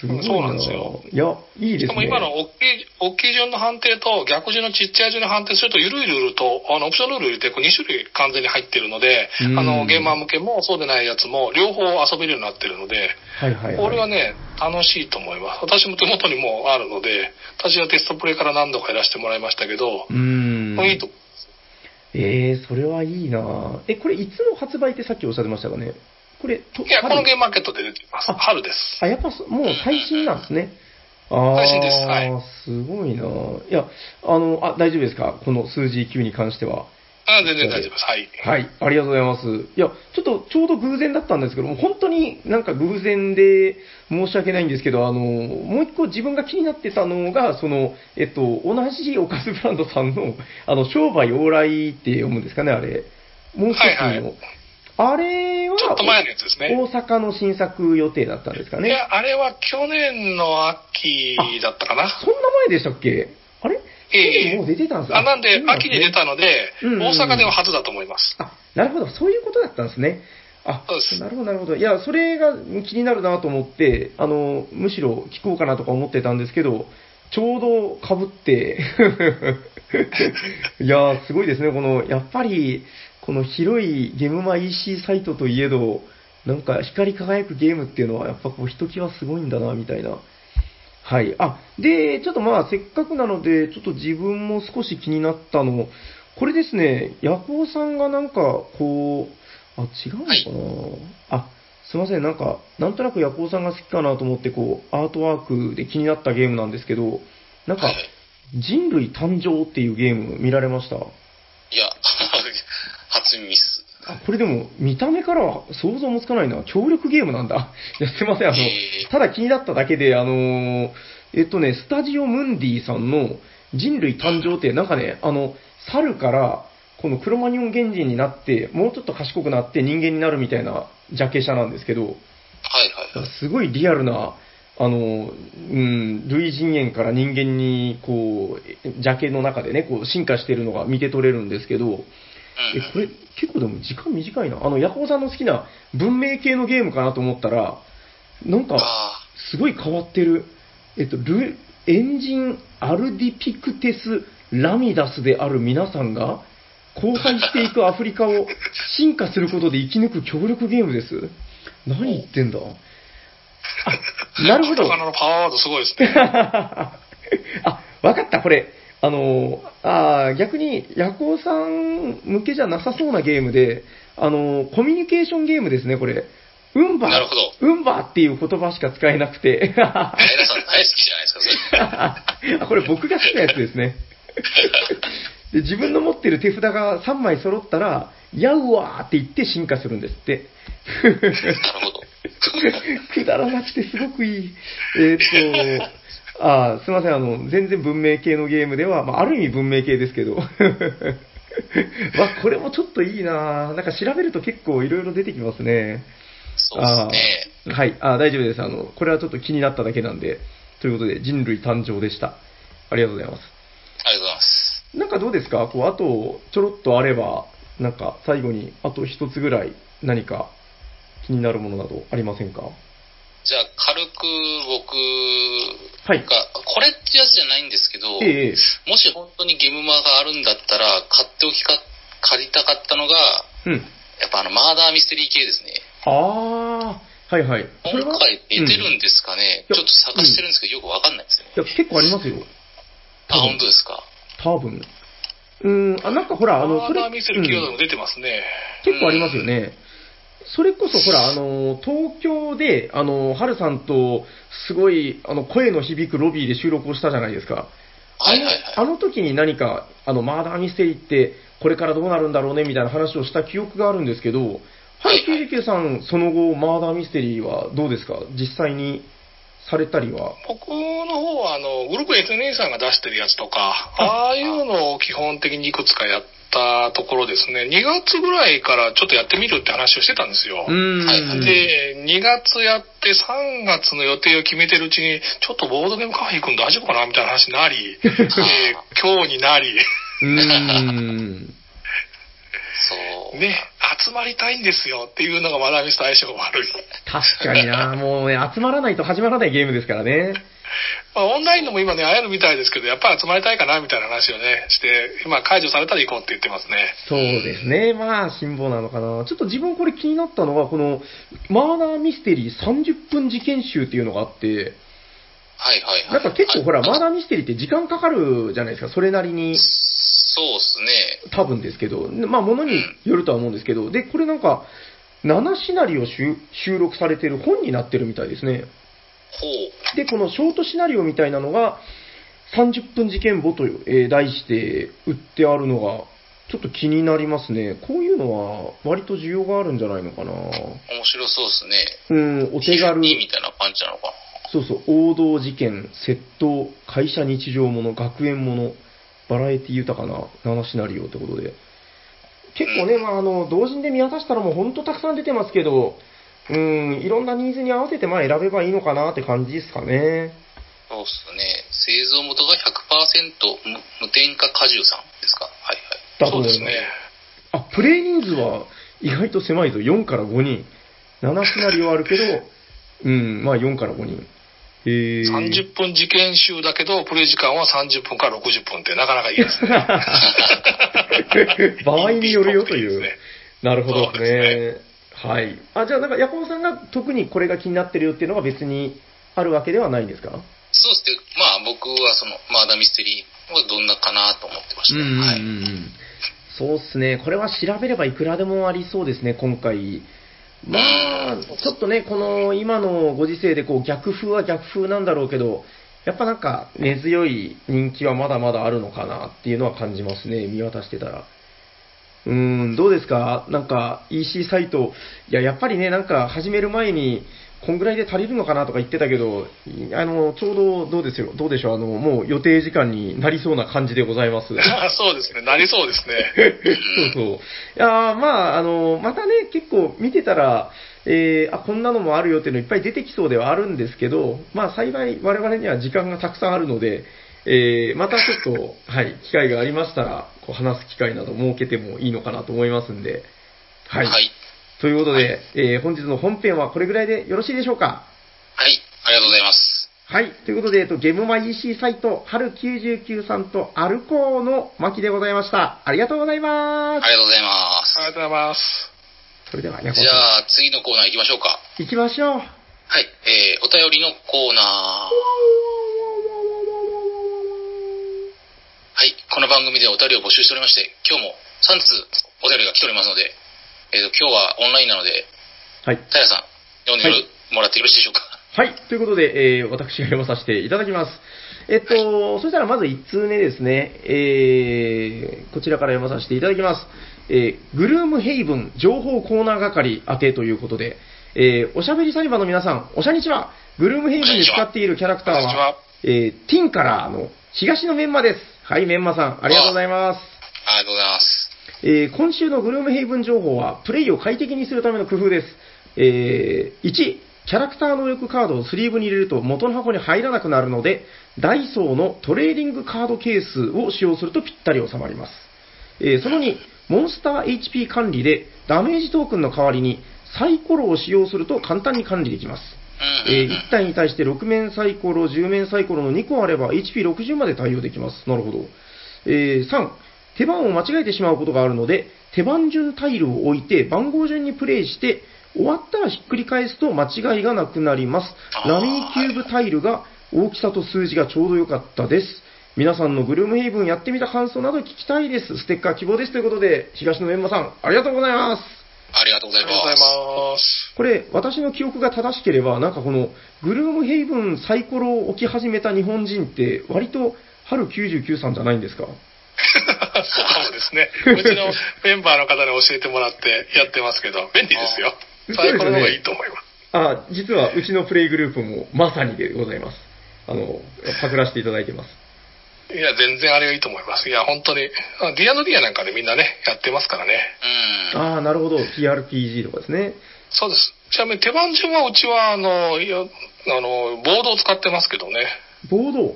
すごいなそうなんですよ。いや、いいですね。しかも今の大きい、大きい順の判定と逆順のちっちゃい順の判定すると、緩いルールと、あの、オプションルール入れて、こう2種類完全に入ってるので、うんあの、ゲーマー向けもそうでないやつも、両方遊べるようになってるので、はいはい、はい。これはね、楽しいと思います。私も手元にもうあるので、私はテストプレイから何度かやらせてもらいましたけど、うーん。いいと。えー、それはいいなえ、これいつの発売ってさっきおっしゃってましたかね？これ、といや、このゲームムマーケットで出てます。あ春です。あ、やっぱそもう最新なんですね。ああ、最新ですはいすごいないや、あの、あ、大丈夫ですか？この数字9に関しては。あ全然大丈夫です。はい。はい、ありがとうございます。いや、ちょっとちょうど偶然だったんですけども、本当になんか偶然で申し訳ないんですけど、あの、もう一個自分が気になってたのが、その、えっと、同じおかずブランドさんの、あの、商売往来って読むんですかね、あれ。もう一つの。はいはいあれは、ちょっと前のやつですね。大阪の新作予定だったんですかね。いや、あれは去年の秋だったかな。そんな前でしたっけ？あれ？ええもう出てたんですあなんで、秋に出たので、うんうんうん大阪では初だと思います。あ、なるほど、そういうことだったんですね。あそうです、なるほど、なるほど。いや、それが気になるなと思って、あの、むしろ聞こうかなとか思ってたんですけど、ちょうど被って、いや、すごいですね。この、やっぱり、この広いゲームマ EC サイトといえど、なんか光り輝くゲームっていうのは、やっぱこう、ひときわすごいんだな、みたいな。はい。あ、で、ちょっとまあ、せっかくなので、ちょっと自分も少し気になったの、これですね、ヤコウさんがなんか、こう、あ、違うのかな、あ、すいません、なんか、なんとなくヤコウさんが好きかなと思って、こう、アートワークで気になったゲームなんですけど、なんか、人類誕生っていうゲーム見られました？いや、初ミス。あ、これでも、見た目からは想像もつかないな。協力ゲームなんだ。い や、すいません、あの、えーただ気になっただけで、あのーえっとね、スタジオムンディさんの人類誕生って、なんかね、あの、猿から、このクロマニオン原人になって、もうちょっと賢くなって人間になるみたいなジャケ写なんですけど、はいはいはい。すごいリアルな、あの、うん、類人猿から人間に、こう、ジャケの中でね、こう、進化してるのが見て取れるんですけど、うんえ、これ、結構でも時間短いな。あの、ヤコウさんの好きな文明系のゲームかなと思ったら、なんか、あすごい変わってる。えっと、ル、エンジンアルディピクテス・ラミダスである皆さんが、荒廃していくアフリカを進化することで生き抜く協力ゲームです。何言ってんだ？あ、なるほど。魚のパワーワードすごいですね。あ、わかった、これ。あの、あー逆に、ヤコウさん向けじゃなさそうなゲームで、あの、コミュニケーションゲームですね、これ。うんば、なるほどうんばっていう言葉しか使えなくて。大好きじゃないですか、それ。あ これ僕が好きなやつですね。で自分の持ってる手札が3枚揃ったら、やうわーって言って進化するんですって。なるほど。くだらなくてすごくいい。えーっと、あーすいません、あの、全然文明系のゲームでは、まあ、ある意味文明系ですけど。わ、これもちょっといいななんか調べると結構いろいろ出てきますね。そうですね。はい、あー大丈夫です。あの、これはちょっと気になっただけなんで。ということで、人類誕生でした。ありがとうございます。ありがとうございます。なんかどうですか？こう、あと、ちょろっとあれば、なんか最後に、あと一つぐらい何か気になるものなどありませんか？じゃあ、軽く僕はいが、これってやつじゃないんですけど、ええもし本当にゲームマがあるんだったら、買っておきか、借りたかったのが、うん。やっぱあの、マーダーミステリー系ですね。ああ、はいはい。今回出てるうんんですかね、うんちょっと探してるんですけど、よくわかんないですよね。いや、結構ありますよ。あ、本当ですか？多分。うーん、あ、なんかほら、あの、それ、マーダーミステリーキーワードうんも出てますね。結構ありますよね。それこそ、ほら、あの、東京で、あの、ハルさんと、すごい、あの、声の響くロビーで収録をしたじゃないですか。あのはいはいはい。あの時に何か、あの、マーダーミステリーって、これからどうなるんだろうね、みたいな話をした記憶があるんですけど、ははいい、99さん、その後、マーダーミステリーはどうですか？実際にされたりは？僕の方は、あの、グループ SNA さんが出してるやつとか、ああいうのを基本的にいくつかやったところですね、2月ぐらいからちょっとやってみるって話をしてたんですよ。はいはいで、2月やって3月の予定を決めてるうちに、ちょっとボードゲームカフェ行くん大丈夫かなみたいな話になり、えー今日になり、うーん。そう。ね、集まりたいんですよっていうのがマダミスと相性が悪い。確かにな、もうね、集まらないと始まらないゲームですからね。まあ、オンラインでも今ね、会えるみたいですけど、やっぱり集まりたいかなみたいな話をね、して、今解除されたら行こうって言ってますね。そうですね。まあ、辛抱なのかな。ちょっと自分これ気になったのが、この、マーナーミステリー30分事件集っていうのがあって、はいはいはい。なんか結構ほら、あマーナーミステリーって時間かかるじゃないですか。それなりに、そうっすね。多分ですけど、まあ、ものによるとは思うんですけど、で、これなんか、7シナリオ収収録されてる本になってるみたいですね。ほう。で、このショートシナリオみたいなのが、30分事件簿と、えー題して売ってあるのが、ちょっと気になりますね。こういうのは、割と需要があるんじゃないのかな。面白そうっすね。うん、お手軽。みたいな感じなのかな。そうそう、王道事件、窃盗、会社日常もの、学園もの、バラエティ豊かな7シナリオってことで。結構ね、まあ、あの、同人で見渡したらもうほんとたくさん出てますけど、うん、いろんなニーズに合わせてまあ選べばいいのかなって感じですかね。そうっすね。製造元が100%無無添加果汁さんですか？はいはい。そうですね。あ、プレイ人数は意外と狭いぞ。4から5人。7シナリオあるけど、うん、まあ4から5人。えー、30分事件集だけど、プレイ時間は30分から60分ってなかなかいいですね。場合によるよという。いいねなるほどでですね。はい。あ、じゃあなんか、ヤコウさんが特にこれが気になってるよっていうのが別にあるわけではないんですか？そうっすね。まあ僕はそのマーダーミステリーはどんなかなと思ってましたね。はい。ん。そうっすね。これは調べればいくらでもありそうですね、今回。まあ、ちょっとね、この今のご時世でこう逆風は逆風なんだろうけど、やっぱなんか根強い人気はまだまだあるのかなっていうのは感じますね、見渡してたら。うーん、どうですか？なんか EC サイト、いや、やっぱりね、なんか始める前に、こんぐらいで足りるのかなとか言ってたけど、いあの、ちょうどどうですよ、どうでしょう、あの、もう予定時間になりそうな感じでございます。そうですね。なりそうですね。そうそう。いやーまあ、あの、またね、結構見てたら、えー、あ、こんなのもあるよっていうのいっぱい出てきそうではあるんですけど、まあ、幸い我々には時間がたくさんあるので、えー、またちょっと、はい、機会がありましたら、こう話す機会など設けてもいいのかなと思いますんで、はい。はい。ということで、えー、本日の本編はこれぐらいでよろしいでしょうか？はい。ありがとうございます。はい。ということで、えっと、ゲームマ EC サイト、春99さんとアルコーの巻でございました。ありがとうございます。ありがとうございます。ありがとうございます。それでは、じゃあ次のコーナー行きましょうか。行きましょう。はい。えー、お便りのコーナー。はい。この番組ではお便りを募集しておりまして、今日も3通お便りが来ておりますので、えーと、今日はオンラインなので、はい。タヤさん、読んではいもらってよろしいでしょうか？はい。ということで、えー、私が読まさせていただきます。えっと、そしたらまず1通目ですね。えー、こちらから読まさせていただきます。えー、グルームヘイブン情報コーナー係宛てということで、えー、おしゃべりサニバの皆さん、おしゃにちは。グルームヘイブンに使っているキャラクターはは、えー、ティンカラーの東のメンマです。はい、メンマさん、ありがとうございます。ありがとうございます。えー今週のグルームヘイブン情報は、プレイを快適にするための工夫です。えー1、キャラクター能力カードをスリーブに入れると元の箱に入らなくなるので、ダイソーのトレーディングカードケースを使用するとぴったり収まります。えーその2、モンスター HP 管理でダメージトークンの代わりにサイコロを使用すると簡単に管理できます。え1体に対して6面サイコロ、10面サイコロの2個あれば HP60 まで対応できます。なるほど。えー3、手番を間違えてしまうことがあるので、手番順タイルを置いて番号順にプレイして、終わったらひっくり返すと間違いがなくなります。ラミーキューブタイルが大きさと数字がちょうど良かったです。皆さんのグルームヘイブンやってみた感想など聞きたいです。ステッカー希望ですということで、東野メンマさん、ありがとうございます。ありがとうござい。ます。これ、私の記憶が正しければ、なんかこの、グルームヘイブンサイコロを置き始めた日本人って、割と、春99さんじゃないんですか？そうかもですね。うちのメンバーの方に教えてもらってやってますけど、便利ですよ。サイコロの方がいいと思います。あ、実は、うちのプレイグループも、まさにでございます。あの、パクらせていただいてます。いや、全然あれがいいと思います。いや、本当に、あ D&D なんかでみんなね、やってますからね。うん。ああ、なるほど。TRPG とかですね。そうです。ちなみに手番順はうちは、あの、いやあの、ボードを使ってますけどね。ボード。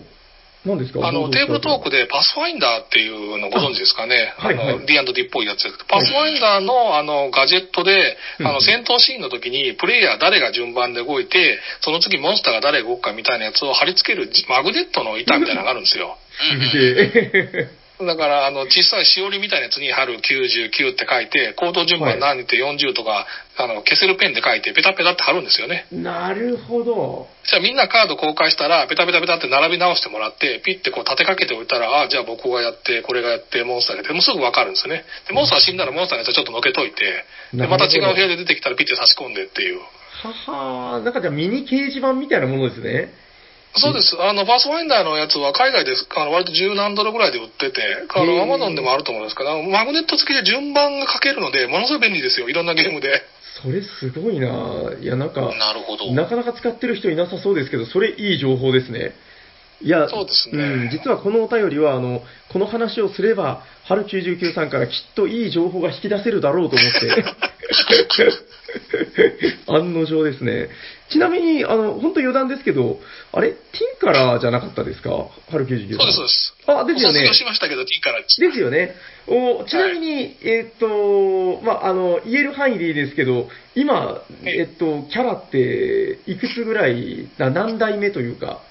何ですか？あの、テーブルトークでパスファインダーっていうのご存知ですかね？あはいはい。あの、D&D っぽいやつですけど、パスファインダーのあの、ガジェットで、うん。あの、戦闘シーンの時に、プレイヤー誰が順番で動いて、その次モンスターが誰が動くかみたいなやつを貼り付けるじマグネットの板みたいなのがあるんですよ。だから、あの、小さいしおりみたいなやつに貼る99って書いて、行動順番何って40とか、あの、消せるペンで書いて、ペタペタって貼るんですよね。なるほど。じゃあみんなカード公開したら、ペタペタペタって並び直してもらって、ピッてこう立てかけておいたら、ああ、じゃあ僕がやって、これがやって、モンスターがやって、もうすぐわかるんですよね。で、モンスター死んだらモンスターのやつはちょっとのけといて、で、また違う部屋で出てきたらピッて差し込んでっていう。ははなんかじゃあミニ掲示板みたいなものですね。そうです。あの、パスファインダーのやつは海外で、あの、割と十何ドルぐらいで売ってて、あの、アマゾンでもあると思うんですけど、マグネット付きで順番が書けるので、ものすごい便利ですよ。いろんなゲームで。それすごいないや、なんか、なるほど。なかなか使ってる人いなさそうですけど、それいい情報ですね。いや、そうですねん、実はこのお便りは、あの、この話をすれば、春99さんからきっといい情報が引き出せるだろうと思って、案の定ですね。ちなみに、あの、本当余談ですけど、あれ、ティンカラーじゃなかったですか？春99さん。そうです、そうです。あ、ですよね卒業。しましたけど、T から。ですよね。おちなみに、えっ、と、まあ、あの、言える範囲でいいですけど、今、いえっ、と、キャラって、いくつぐらい、な何代目というか、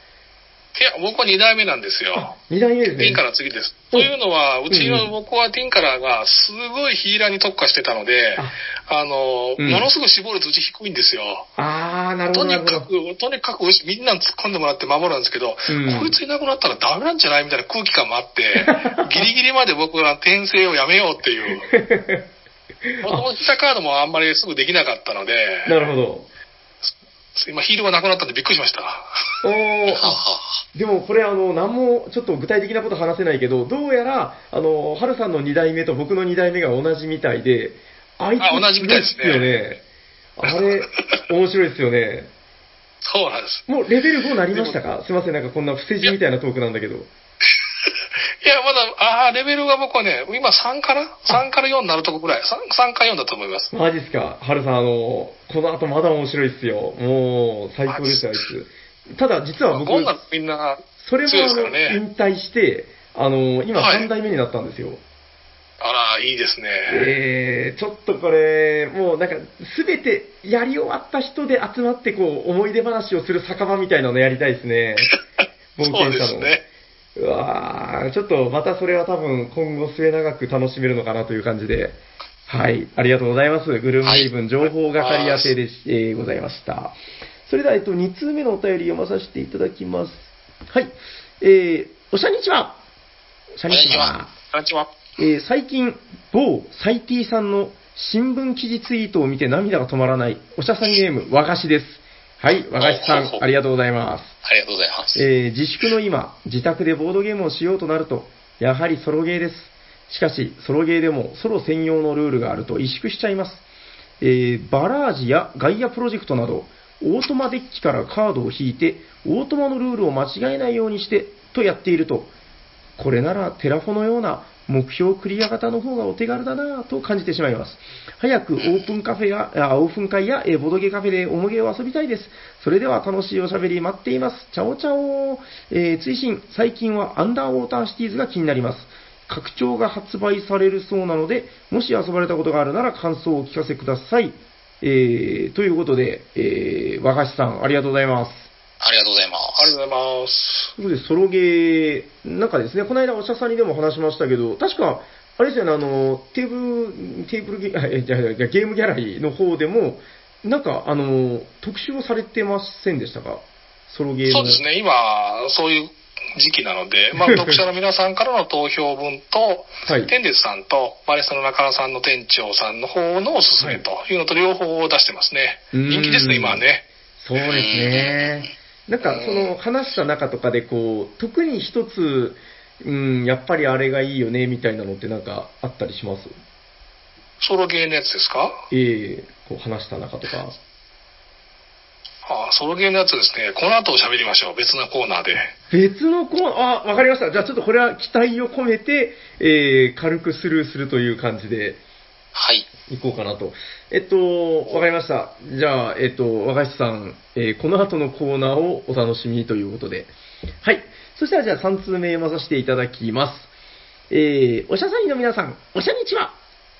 いや、僕は2代目なんですよ。2代目ですね。ティンカラー次です。うんというのは、うちうんの僕はティンカラーがすごいヒーラーに特化してたので、ああの、うんものすごい死亡率うち低いんですよ。あー、なるほど、とにかど。く、とにかくみんなに突っ込んでもらって守るんですけど、うんこいついなくなったらダメなんじゃないみたいな空気感もあって、ギリギリまで僕は転生をやめようっていう。もともと来たカードもあんまりすぐできなかったので、なるほど。今ヒールがなくなったんでびっくりしました。おー、はあはあでもこれ、あの、何もちょっと具体的なこと話せないけど、どうやら、あの、ハルさんの2代目と僕の2代目が同じみたいで、あいつあ同じみたいですねよね。あれ、面白いですよね。そうなんです。もうレベル5なりましたか？すいません、なんかこんな伏せ字みたいなトークなんだけど。いや、まだ、ああ、レベルが僕はね、今3から ?3 から4になるとこぐらい。3, 3か4だと思います。マジっすか？ハルさん、あの、この後まだ面白いっすよ。もう、最高ですよ、あいつ。ただ、実は僕、みんな、それもね引退して、あの、今はい3代目になったんですよ。あら、いいですね。えー、ちょっとこれ、もうなんか、すべてやり終わった人で集まって、こう、思い出話をする酒場みたいなのやりたいですね。冒そう険者の。ですね。うわーちょっとまたそれは多分今後末永く楽しめるのかなという感じで。はい、ありがとうございます。グルームヘイブン情報係宛てでし、えーございました。それでは、えっと、2通目のお便り読まさせていただきます。はい、えー、おしゃにちは。おしゃにちは。こんにちは。えー最近、某サイティさんの新聞記事ツイートを見て涙が止まらない、おしゃさんゲーム、和菓子です。はい、和菓子さん、ありがとうございます。ありがとうございます。えー自粛の今、自宅でボードゲームをしようとなると、やはりソロゲーです。しかし、ソロゲーでもソロ専用のルールがあると萎縮しちゃいます。えーバラージやガイアプロジェクトなど、オートマデッキからカードを引いて、オートマのルールを間違えないようにして、とやっていると、これならテラフォのような目標クリア型の方がお手軽だなぁと感じてしまいます。早くオープンカフェや、オープン会やえボドゲカフェでおもげを遊びたいです。それでは楽しいおしゃべり待っています。チャオチャオえー追伸、最近はアンダーウォーターシティーズが気になります。拡張が発売されるそうなので、もし遊ばれたことがあるなら感想をお聞かせください。えー、ということで、えー、和菓子さん、ありがとうございます。ありがとうございますありがとうございます。ということで、ソロゲー、なんかですね、この間おしゃさんにでも話しましたけど、確か、あれですよね、あの、テーブル、テーブルゲ、あえじゃあじゃあゲームギャラリーの方でも、なんか、あの、特集をされてませんでしたか？ソロゲーの。そうですね、今、そういう時期なので、まあ、読者の皆さんからの投票分と、はい。天鉄さんとバレスタの中野さんの店長さんの方のおすすめというのと両方を出してますね。うん人気ですね、今はね。そうですね。なんか、その、話した中とかで、こう、特に一つ、うん、やっぱりあれがいいよね、みたいなのってなんかあったりします？ソロゲーのやつですか？ええこう話した中とか。ああソロゲーのやつですね。この後喋りましょう。別のコーナーで。別のコーナー、あ、わかりました。じゃあちょっとこれは期待を込めて、えー、軽くスルーするという感じではい。いこうかなと。えっと、わかりました。じゃあ、えっと、若林さん、えーこの後のコーナーをお楽しみということで。はい。そしたらじゃあ3通目読まさせていただきます。えー、おしゃさんの皆さん、おしゃにちは。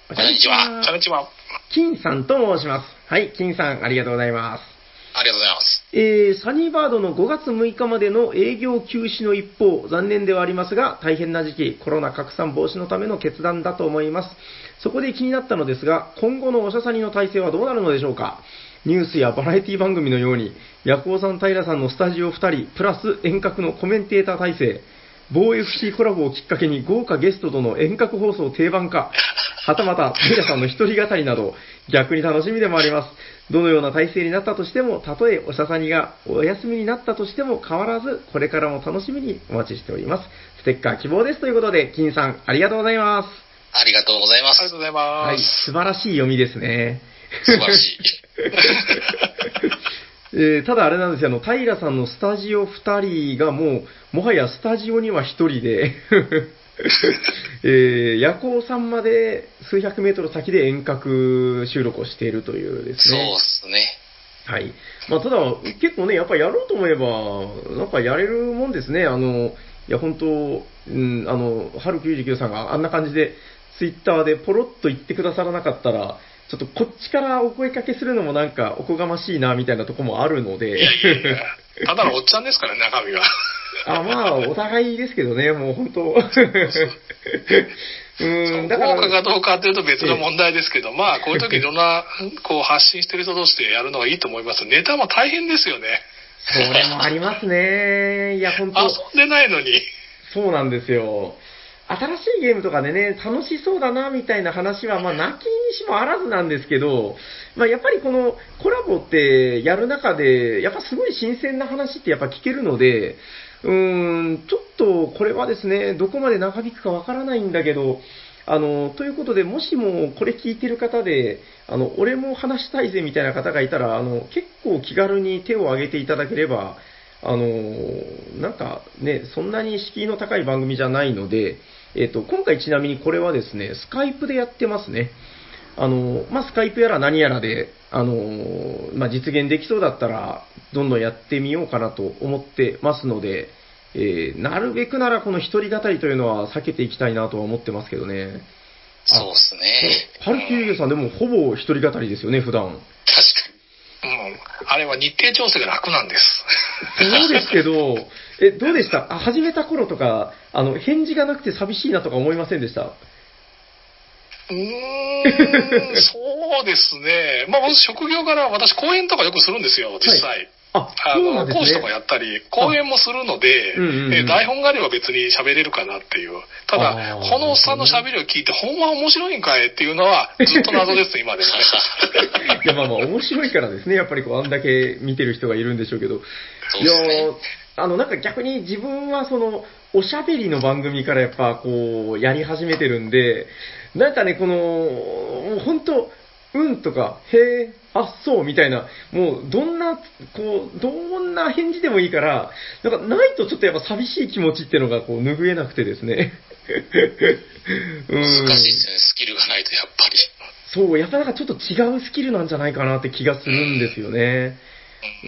おしゃにちはこんにちは。金さんと申します。はい、金さん、ありがとうございます。ありがとうございます。えー、サニーバードの5月6日までの営業休止の一方、残念ではありますが、大変な時期、コロナ拡散防止のための決断だと思います。そこで気になったのですが、今後のおしゃさにの体制はどうなるのでしょうかニュースやバラエティ番組のように、ヤコウさん、平さんのスタジオ2人、プラス遠隔のコメンテーター体制、某 FC コラボをきっかけに豪華ゲストとの遠隔放送定番化、はたまた平さんの一人語りなど、逆に楽しみでもあります。どのような体制になったとしても、たとえおしゃさにがお休みになったとしても変わらず、これからも楽しみにお待ちしております。ステッカー希望ですということで、金さん、ありがとうございます。ありがとうございますありがとう。ございます。はい、素晴らしい読みですね。素晴らしい。えーただあれなんですよ、あの、平さんのスタジオ2人がもう、もはやスタジオには1人で、えー、夜行さんまで数百メートル先で遠隔収録をしているというですそう。すね。はい。まあ、ただ、結構ね、やっぱやろうと思えば、なんかやれるもんですね。あの、いや、本当うん、あの、春99さんがあんな感じで、ツイッターでポロッと言ってくださらなかったら、ちょっとこっちからお声かけするのもなんかおこがましいな、みたいなとこもあるので。いやいやいや、ただのおっちゃんですからね、中身は。あ、まあ、お互いですけどね、もう本当。うん、だから。効果かどうかっていうと別の問題ですけど、まあ、こういう時いろんな、こう、発信してる人同士でやるのがいいと思います。ネタも大変ですよね。それもありますね。いや、本当遊んでないのに。そうなんですよ。新しいゲームとかでね、楽しそうだな、みたいな話は、まあ、泣きにしもあらずなんですけど、まあ、やっぱりこのコラボってやる中で、やっぱすごい新鮮な話ってやっぱ聞けるので、うーん、ちょっとこれはですね、どこまで長引くかわからないんだけど、あの、ということで、もしもこれ聞いてる方で、あの、俺も話したいぜみたいな方がいたら、あの、結構気軽に手を挙げていただければ、あの、なんかね、そんなに敷居の高い番組じゃないので、えっ、と、今回ちなみにこれはですね、スカイプでやってますね。あの、まあ、スカイプやら何やらで、あの、まあ、実現できそうだったら、どんどんやってみようかなと思ってますので、えーなるべくならこの一人語りというのは避けていきたいなとは思ってますけどね。そうっすね。ハルキューゲさんでもほぼ一人語りですよね、普段。確かに。うん。あれは日程調整が楽なんです。そうですけど、え、どうでした？あ始めた頃とか、あの、返事がなくて寂しいなとか思いませんでした？うーん、そうですね。まあ、僕職業から私講演とかよくするんですよ、実際。あ、あそうなんの、ね。講師とかやったり、講演もするので、うんうんうんえー台本があれば別に喋れるかなっていう。たあだ、ーこのおっさんの喋りを聞いて、ほんま面白いんかいっていうのは、ずっと謎です、今でもね。いや、まあまあ、面白いからですね。やっぱりこう、あんだけ見てる人がいるんでしょうけど。そういやですね。あの、なんか逆に自分はその、おしゃべりの番組からやっぱこう、やり始めてるんで、なんかね、この、もう本当うんとか、へえ、あ、そう、みたいな、もう、どんな、こう、どんな返事でもいいから、なんかないとちょっとやっぱ寂しい気持ちっていうのがこう、拭えなくてですね。う ん難しいですよね、スキルがないとやっぱり。そう、やっぱなんかちょっと違うスキルなんじゃないかなって気がするんですよね。う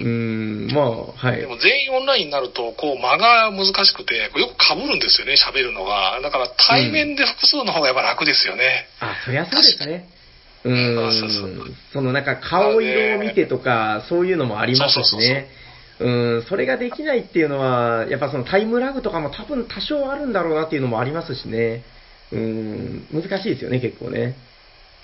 ーん、まあ、はいで。も全員オンラインになると、こう間が難しくて、よく被るんですよね、喋るのが。だから対面で複数の方がやっぱ楽ですよね。あ、そりゃそうですね。うーそうそうんそのなんか顔色を見てとか、そういうのもありますしね。うん、それができないっていうのは、やっぱそのタイムラグとかも多分多少あるんだろうなっていうのもありますしね。うん、難しいですよね、結構ね。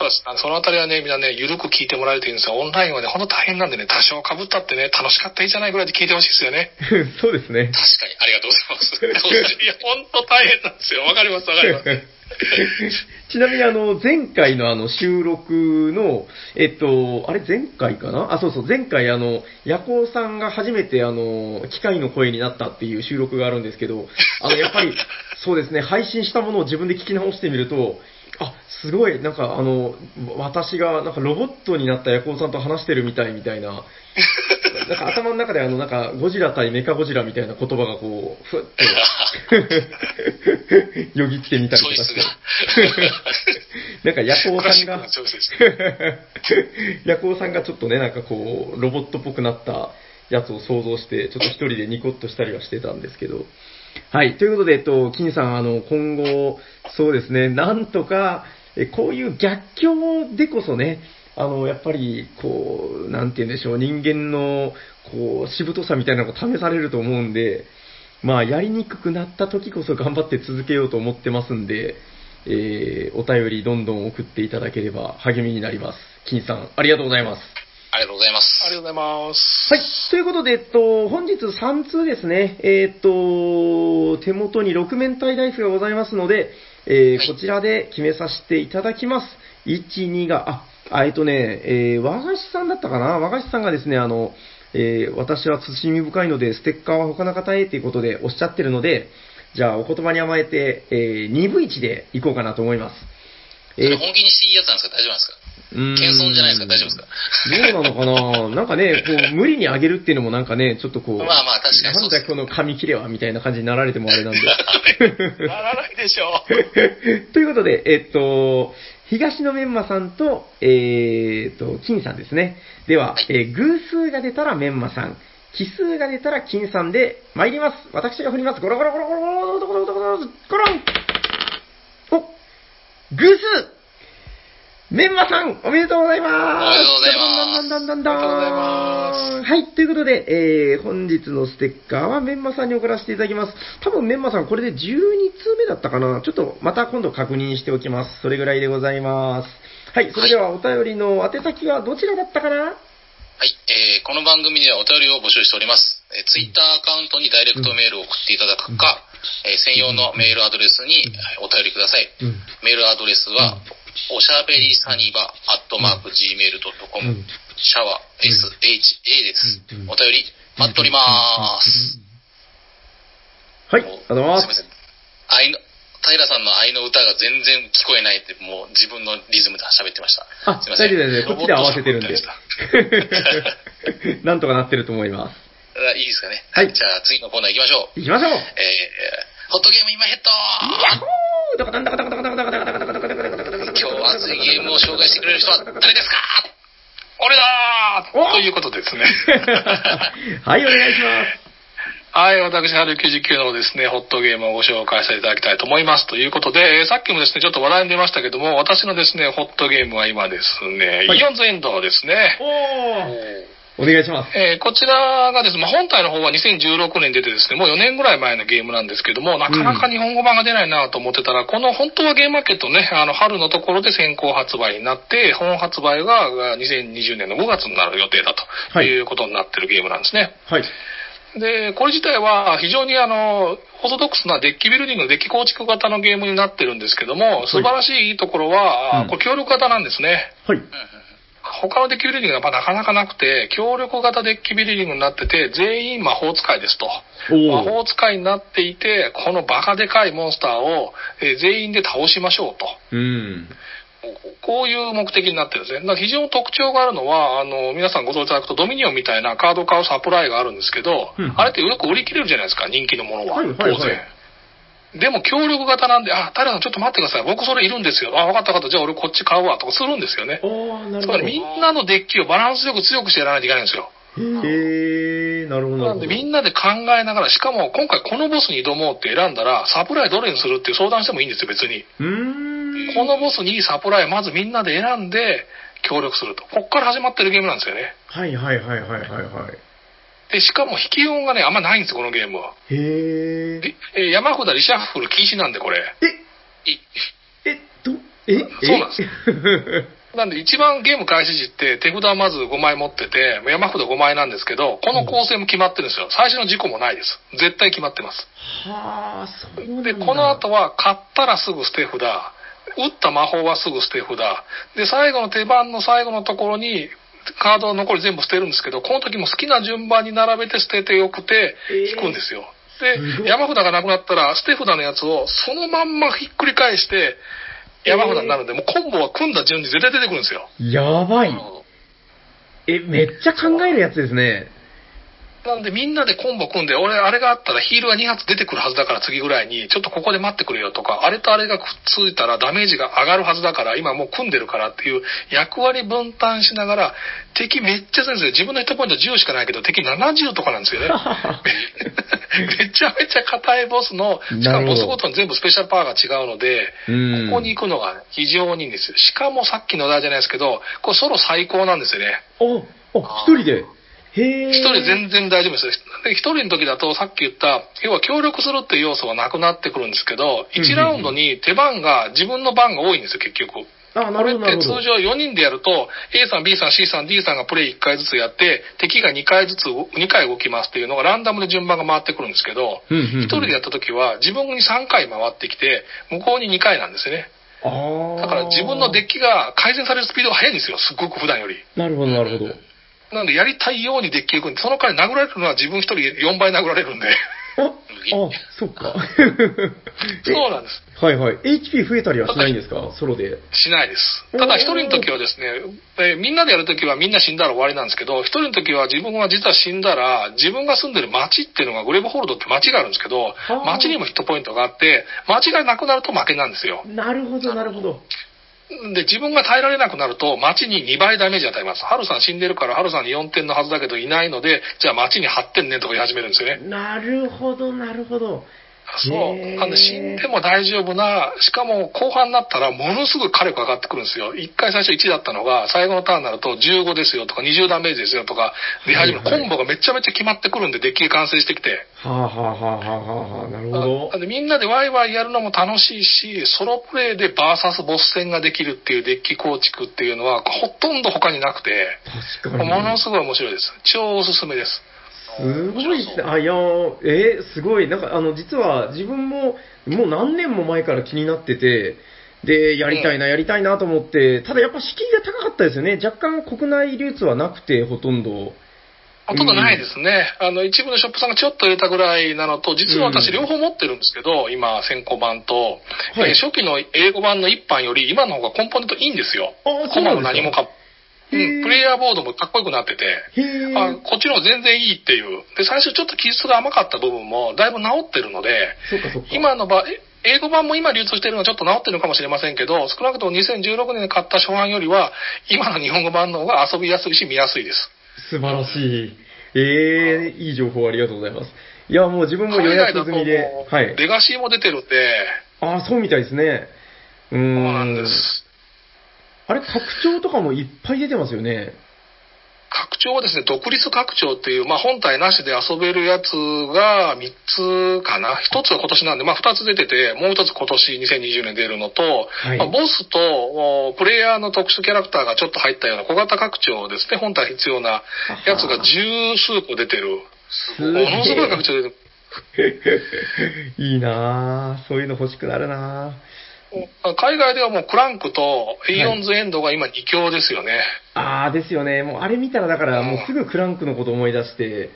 そうですそのあたりはね、みんなね、ゆるく聞いてもらえるといいんですが、オンラインはね、ほんと大変なんでね、多少被ったってね、楽しかったらいいじゃないぐらいで聞いてほしいですよね。そうですね。確かに、ありがとうございます。そうですねいや、ほんと大変なんですよ。わかります、わかります。ちなみにあの、前回のあの収録の、えっと、あれ前回かな？あ、そうそう、前回あの、ヤコウさんが初めてあの、機械の声になったっていう収録があるんですけど、あの、やっぱり、そうですね、配信したものを自分で聞き直してみると、あ、すごい、なんかあの、私がなんかロボットになったヤコウさんと話してるみたいみたいな、なんか頭の中であの、なんかゴジラ対メカゴジラみたいな言葉がこう、ふっと、よぎってみたりとかして。なんか、ヤコウさんが。ヤコウさんがちょっとね、なんかこう、ロボットっぽくなったやつを想像して、ちょっと一人でニコッとしたりはしてたんですけど、はい。ということで、えっと、金さん、あの、今後、そうですね、なんとか、えこういう逆境でこそね、あの、やっぱり、こう、なんて言うんでしょう、人間の、こう、しぶとさみたいなのが試されると思うんで、まあ、やりにくくなった時こそ 頑張って続けようと思ってますんで、えー、お便りどんどん送っていただければ励みになります。金さん、ありがとうございます。ありがとうございます。ありがとうございます。はい。ということで、えっと、本日3通ですね。えーっと、手元に6面体ダイスがございますので、えーはいこちらで決めさせていただきます。1、2が、あ、あえっとね、えー和菓子さんだったかな？和菓子さんがですね、あの、えー私は慎み深いので、ステッカーは他の方へということでおっしゃってるので、じゃあお言葉に甘えて、えー2分1でいこうかなと思います。それ本気にしていいやつなんですか？大丈夫なんですか？謙遜じゃないですか大丈夫ですか？どうなのかな？なんかね、こう、無理に上げるっていうのもなんかね、ちょっとこう、まあまあ確かになんだこの紙切れはみたいな感じになられてもあれなんで。ならないでしょ ということで、えっと、東のメンマさんと、えーっと、金さんですね。では、えー偶数が出たらメンマさん、奇数が出たら金さんで参ります。私が振ります。ゴロゴロゴロゴロゴロゴロゴロゴロゴロゴロンお偶数メンマさん、おめでとうございます。おめでとうございますだんだんだんだいますはい、ということで、えー、本日のステッカーはメンマさんに送らせていただきます。多分メンマさんこれで12通目だったかなちょっとまた今度確認しておきます。それぐらいでございます。はい、それではお便りの宛先はどちらだったかな？はい、えーこの番組ではお便りを募集しております。えー、ツイッターアカウントにダイレクトメールを送っていただくか、えー専用のメールアドレスにえーお便りください。うん。メールアドレスは、おしゃべりサニバアットマーク Gmail.com、うんシャワー SHA ですうん。お便り待っております。はい、ありがとうございますすいま。せん。愛の、平さんの愛の歌が全然聞こえないって、もう自分のリズムで喋ってました。あ、すいません。大丈夫です。こっちで合わせてるんで。なんとかなってると思います。あいいですかね。はいじゃあ次のコーナー行きましょう。行きましょうえー、ホットゲーム今ヘッドヤッホー今日熱いゲームを紹介してくれる人は誰ですか？俺だということですね。はい、お願いします。はい、私、春99のですね、ホットゲームをご紹介させていただきたいと思います。ということで、えーさっきもですね、ちょっと話題に出ましたけども、私のですね、ホットゲームは今ですね、はいイオンズエンドですね。お願いします。えーこちらがですね、まあ本体の方は2016年に出てですね、もう4年ぐらい前のゲームなんですけども、なかなか日本語版が出ないなと思ってたら、この本当はゲームマーケットね、あの、春のところで先行発売になって、本発売がが2020年の5月になる予定だとはいいうことになってるゲームなんですね。はい。で、これ自体は非常にあの、オーソドックスなデッキビルディング、デッキ構築型のゲームになってるんですけども、素晴らしいところは、うんこれ協力型なんですね。はい。他のデッキビルディングがまあなかなかなくて、協力型デッキビルディングになってて、全員魔法使いですと。魔法使いになっていて、このバカでかいモンスターを、えー全員で倒しましょうと。うん。こういう目的になってるんですね。だから非常に特徴があるのは、あの、皆さんご存知いただくとドミニオンみたいなカード買うサプライがあるんですけど、うんあれってよく売り切れるじゃないですか、人気のものは。はいはいはい当然。でも協力型なんで、あ、平さんちょっと待ってください。僕それいるんですよ。あ、分かった分かった。じゃあ俺こっち買うわ。とかするんですよね。つまりみんなのデッキをバランスよく強くしてやらないといけないんですよ。へー、なるほど、なんでみんなで考えながら、しかも今回このボスに挑もうって選んだら、サプライどれにするっていう相談してもいいんですよ、別に。このボスにサプライまずみんなで選んで協力すると。こっから始まってるゲームなんですよね。はいはいはいはいはいはい。で、しかも引き音がね、あんまないんですよ、このゲームは。へえー山札リシャッフル禁止なんで、これ。え、いえ、ど、えそうなんですす。なんで一番ゲーム開始時って手札まず5枚持ってて、山札5枚なんですけど、この構成も決まってるんですよ。最初の事故もないです。絶対決まってます。はあ、そう。で、この後は買ったらすぐ捨て札、打った魔法はすぐ捨て札、で、最後の手番の最後のところに、カード残り全部捨てるんですけど、この時も好きな順番に並べて捨ててよくてえー引くんですよ。で、山札がなくなったら、捨て札のやつをそのまんまひっくり返して、山札になるんで、もうコンボは組んだ順に絶対出てくるんですよ。やばいなる。ほどえ、めっちゃ考えるやつですね。なんでみんなでコンボ組んで、俺あれがあったらヒールが2発出てくるはずだから次ぐらいに、ちょっとここで待ってくれよとか、あれとあれがくっついたらダメージが上がるはずだから、今もう組んでるからっていう役割分担しながら、敵めっちゃ強いんですよ。自分のヒットポイント10しかないけど、敵70とかなんですよね。めちゃめちゃ硬いボスの、しかもボスごとに全部スペシャルパワーが違うので、ここに行くのが非常にいいんですよ。しかもさっきの題じゃないですけど、これソロ最高なんですよね。あ、あ、一人で？へ一人全然大丈夫です。一人の時だとさっき言った、要は協力するっていう要素はなくなってくるんですけど、1ラウンドに手番が、自分の番が多いんですよ、結局。あ、なるほど。これって通常4人でやると、A さん、B さん、C さん、D さんがプレイ1回ずつやって、敵が2回ずつ、2回動きますっていうのがランダムで順番が回ってくるんですけど、1人でやった時は自分に3回回ってきて、向こうに2回なんですよね。だから自分のデッキが改善されるスピードが速いんですよ、すっごく普段より。なるほど、なるほど。なんでやりたいようにデッキがいくんで、その代わり殴られるのは自分一人4倍殴られるんで。あ、あ、そっか。そうなんです。はいはい。HP 増えたりはしないんですか？ソロで。しないです。ただ一人の時はですね、えみんなでやる時はみんな死んだら終わりなんですけど、一人の時は自分が実は死んだら、自分が住んでる街っていうのがグレーブホールドって街があるんですけど、街にもヒットポイントがあって、街がなくなると負けなんですよ。なるほど、なるほど。で、自分が耐えられなくなると、町に2倍ダメージ与えます。ハルさん死んでるから、ハルさんに4点のはずだけどいないので、じゃあ町に8点ねとか言い始めるんですよね。なるほど、なるほど。そう。なんで死んでも大丈夫な、しかも後半になったらものすごい火力上がってくるんですよ。1回最初1だったのが、最後のターンになると15ですよとか20ダメージですよとか、出始める、コンボがめちゃめちゃ決まってくるんで、デッキが完成してきて。はあはあはあはあはあ、なるほど。でみんなでワイワイやるのも楽しいし、ソロプレイでバーサスボス戦ができるっていうデッキ構築っていうのは、ほとんど他になくて。ものすごい面白いです。超おすすめです。すごいっすね。あ、いやえー、すごい。なんか、あの、実は自分も、もう何年も前から気になってて、で、やりたいな、やりたいなと思って、ただやっぱ敷居が高かったですよね。若干国内流通はなくて、ほとんど。ほとんどないですね。うん、あの、一部のショップさんがちょっと入れたぐらいなのと、実は私両方持ってるんですけど、うん、今、先行版と、はい、えー、初期の英語版の一版より、今の方がコンポーネントいいんですよ。あコマも何もかうん、プレイヤーボードもかっこよくなってて、あこっちの方が全然いいっていう。で、最初ちょっと記述が甘かった部分もだいぶ治ってるので、今の場英語版も今流通してるのはちょっと治ってるのかもしれませんけど、少なくとも2016年に買った初版よりは、今の日本語版の方が遊びやすいし見やすいです。素晴らしい。ええー、いい情報ありがとうございます。いや、もう自分も予約済みで。はい。レガシーも出てるんで。ああ、そうみたいですね。うん。そうなんです。あれ、拡張とかもいっぱい出てますよね。拡張はですね、独立拡張っていう、まあ、本体なしで遊べるやつが3つかな。1つは今年なんで、まあ、2つ出てて、もう1つ今年2020年出るのと、はい、まあ、ボスとプレイヤーの特殊キャラクターがちょっと入ったような小型拡張ですね、本体必要なやつが十数個出てる。ものすごい拡張出てる。いいなぁ。そういうの欲しくなるなぁ。海外ではもうクランクとエイオンズエンドが今2強ですよね。はい、ああ、ですよね。もうあれ見たらだからもうすぐクランクのこと思い出して、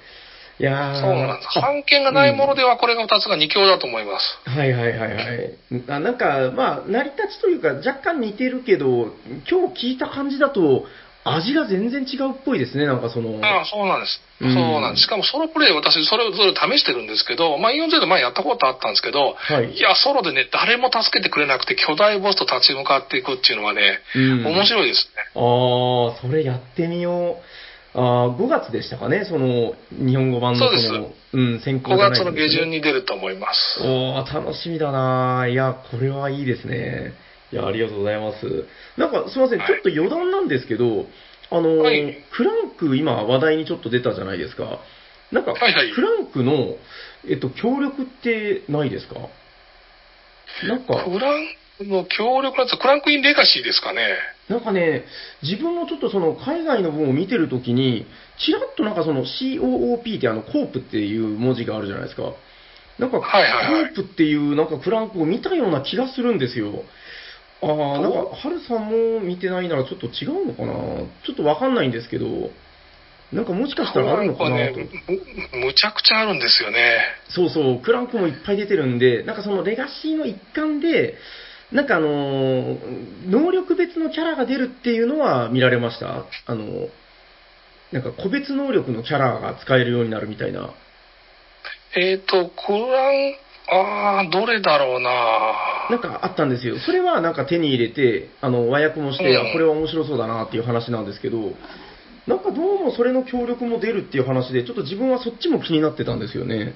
いやそうなんです。版権がないものではこれが2つが2強だと思います。はいはいはいはい。あなんか、まあ、成り立ちというか若干似てるけど、今日聞いた感じだと、味が全然違うっぽいですね、なんかその。ああ、そうなんです。そうなんです。しかもソロプレイ私それぞれ試してるんですけど、まあ E4Z 前やったことあったんですけど、はい、いや、ソロでね、誰も助けてくれなくて巨大ボスと立ち向かっていくっていうのはね、うん、面白いですね。ああ、それやってみよう。あ5月でしたかね、その日本語版のそうです。うん、先行、ね、5月の下旬に出ると思います。おー、楽しみだないや、これはいいですね。いや、ありがとうございます。なんか、すいません、ちょっと余談なんですけど、あの、はい、クランク今話題にちょっと出たじゃないですか。なんか、はいはい、クランクの、えっと、協力ってないですか？なんか。クランクの協力なんですクランクインレガシーですかね。なんかね、自分もちょっとその海外の文を見てるときに、ちらっとなんかその COOP ってあのコープっていう文字があるじゃないですか。なんか、コープっていうなんかクランクを見たような気がするんですよ。ああ、なんか、はるさんも見てないならちょっと違うのかな？ちょっとわかんないんですけど、なんかもしかしたらあるのかなと。ね、むちゃくちゃあるんですよね。そうそう、クランクもいっぱい出てるんで、なんかそのレガシーの一環で、なんかあのー、能力別のキャラが出るっていうのは見られました？あのー、なんか個別能力のキャラが使えるようになるみたいな。えっ、と、クラン、あー、どれだろうななんかあったんですよ。それはなんか手に入れて、あの、和訳もして、うんあこれは面白そうだなっていう話なんですけど、なんかどうもそれの協力も出るっていう話で、ちょっと自分はそっちも気になってたんですよね。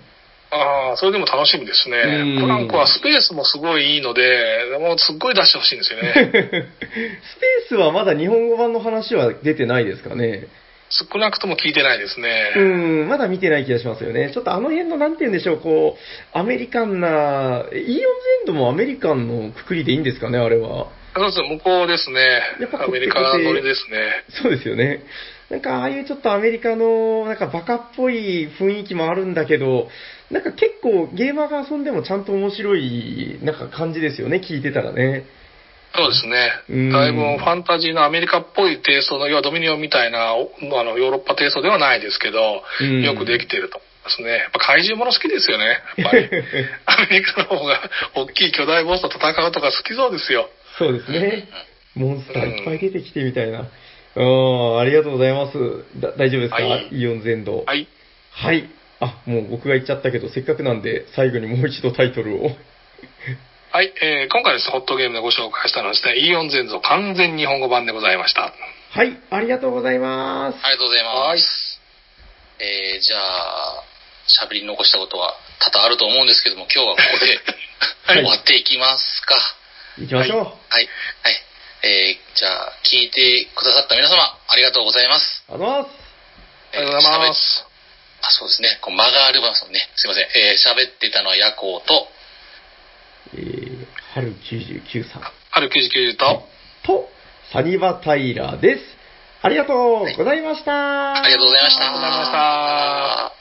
ああ、それでも楽しみですうんね。プランクはスペースもすごいいいので、もうすっごい出してほしいんですよね。スペースはまだ日本語版の話は出てないですかね。少なくとも聞いてないですね。うん、まだ見てない気がしますよね。ちょっとあの辺の、なんて言うんでしょう、こう、アメリカンな、イーオンゼンドもアメリカンのくくりでいいんですかね、あれは。そうです向こうですねやっぱ。アメリカ乗りですね。そうですよね。なんか、ああいうちょっとアメリカの、なんかバカっぽい雰囲気もあるんだけど、なんか結構ゲーマーが遊んでもちゃんと面白い、なんか感じですよね、聞いてたらね。そうですねうん。だいぶファンタジーのアメリカっぽいテイストの、要はドミニオンみたいな、おあの、ヨーロッパテイストではないですけど、うんよくできてると思いますね。やっぱ怪獣もの好きですよね。やっぱり。アメリカの方が大きい巨大ボスと戦うとか好きそうですよ。そうですね。モンスターいっぱい出てきてみたいな。うん、ありがとうございます。だ大丈夫ですか、はいイオン全土。はい。はい。あ、もう僕が言っちゃったけど、せっかくなんで、最後にもう一度タイトルを。はい、えー今回ですね、ホットゲームでご紹介したのはですね、イーオンゼンゾ完全日本語版でございました。はい、ありがとうございます。ありがとうございます。えー、じゃあ、喋り残したことは多々あると思うんですけども、今日はここでは い終わっていきますか。行きましょう。はい。はい。えー、じゃあ、聞いてくださった皆様、ありがとうございます。ありがとうございます。ありがとうございます。あ、そうですね。こう間がありますもんね。すいません。えー、喋ってたのはヤコウと、えー、春99さん春99と、と、サニバタイラーです。ありがとうございました。ありがとうございました。ありがとうございました。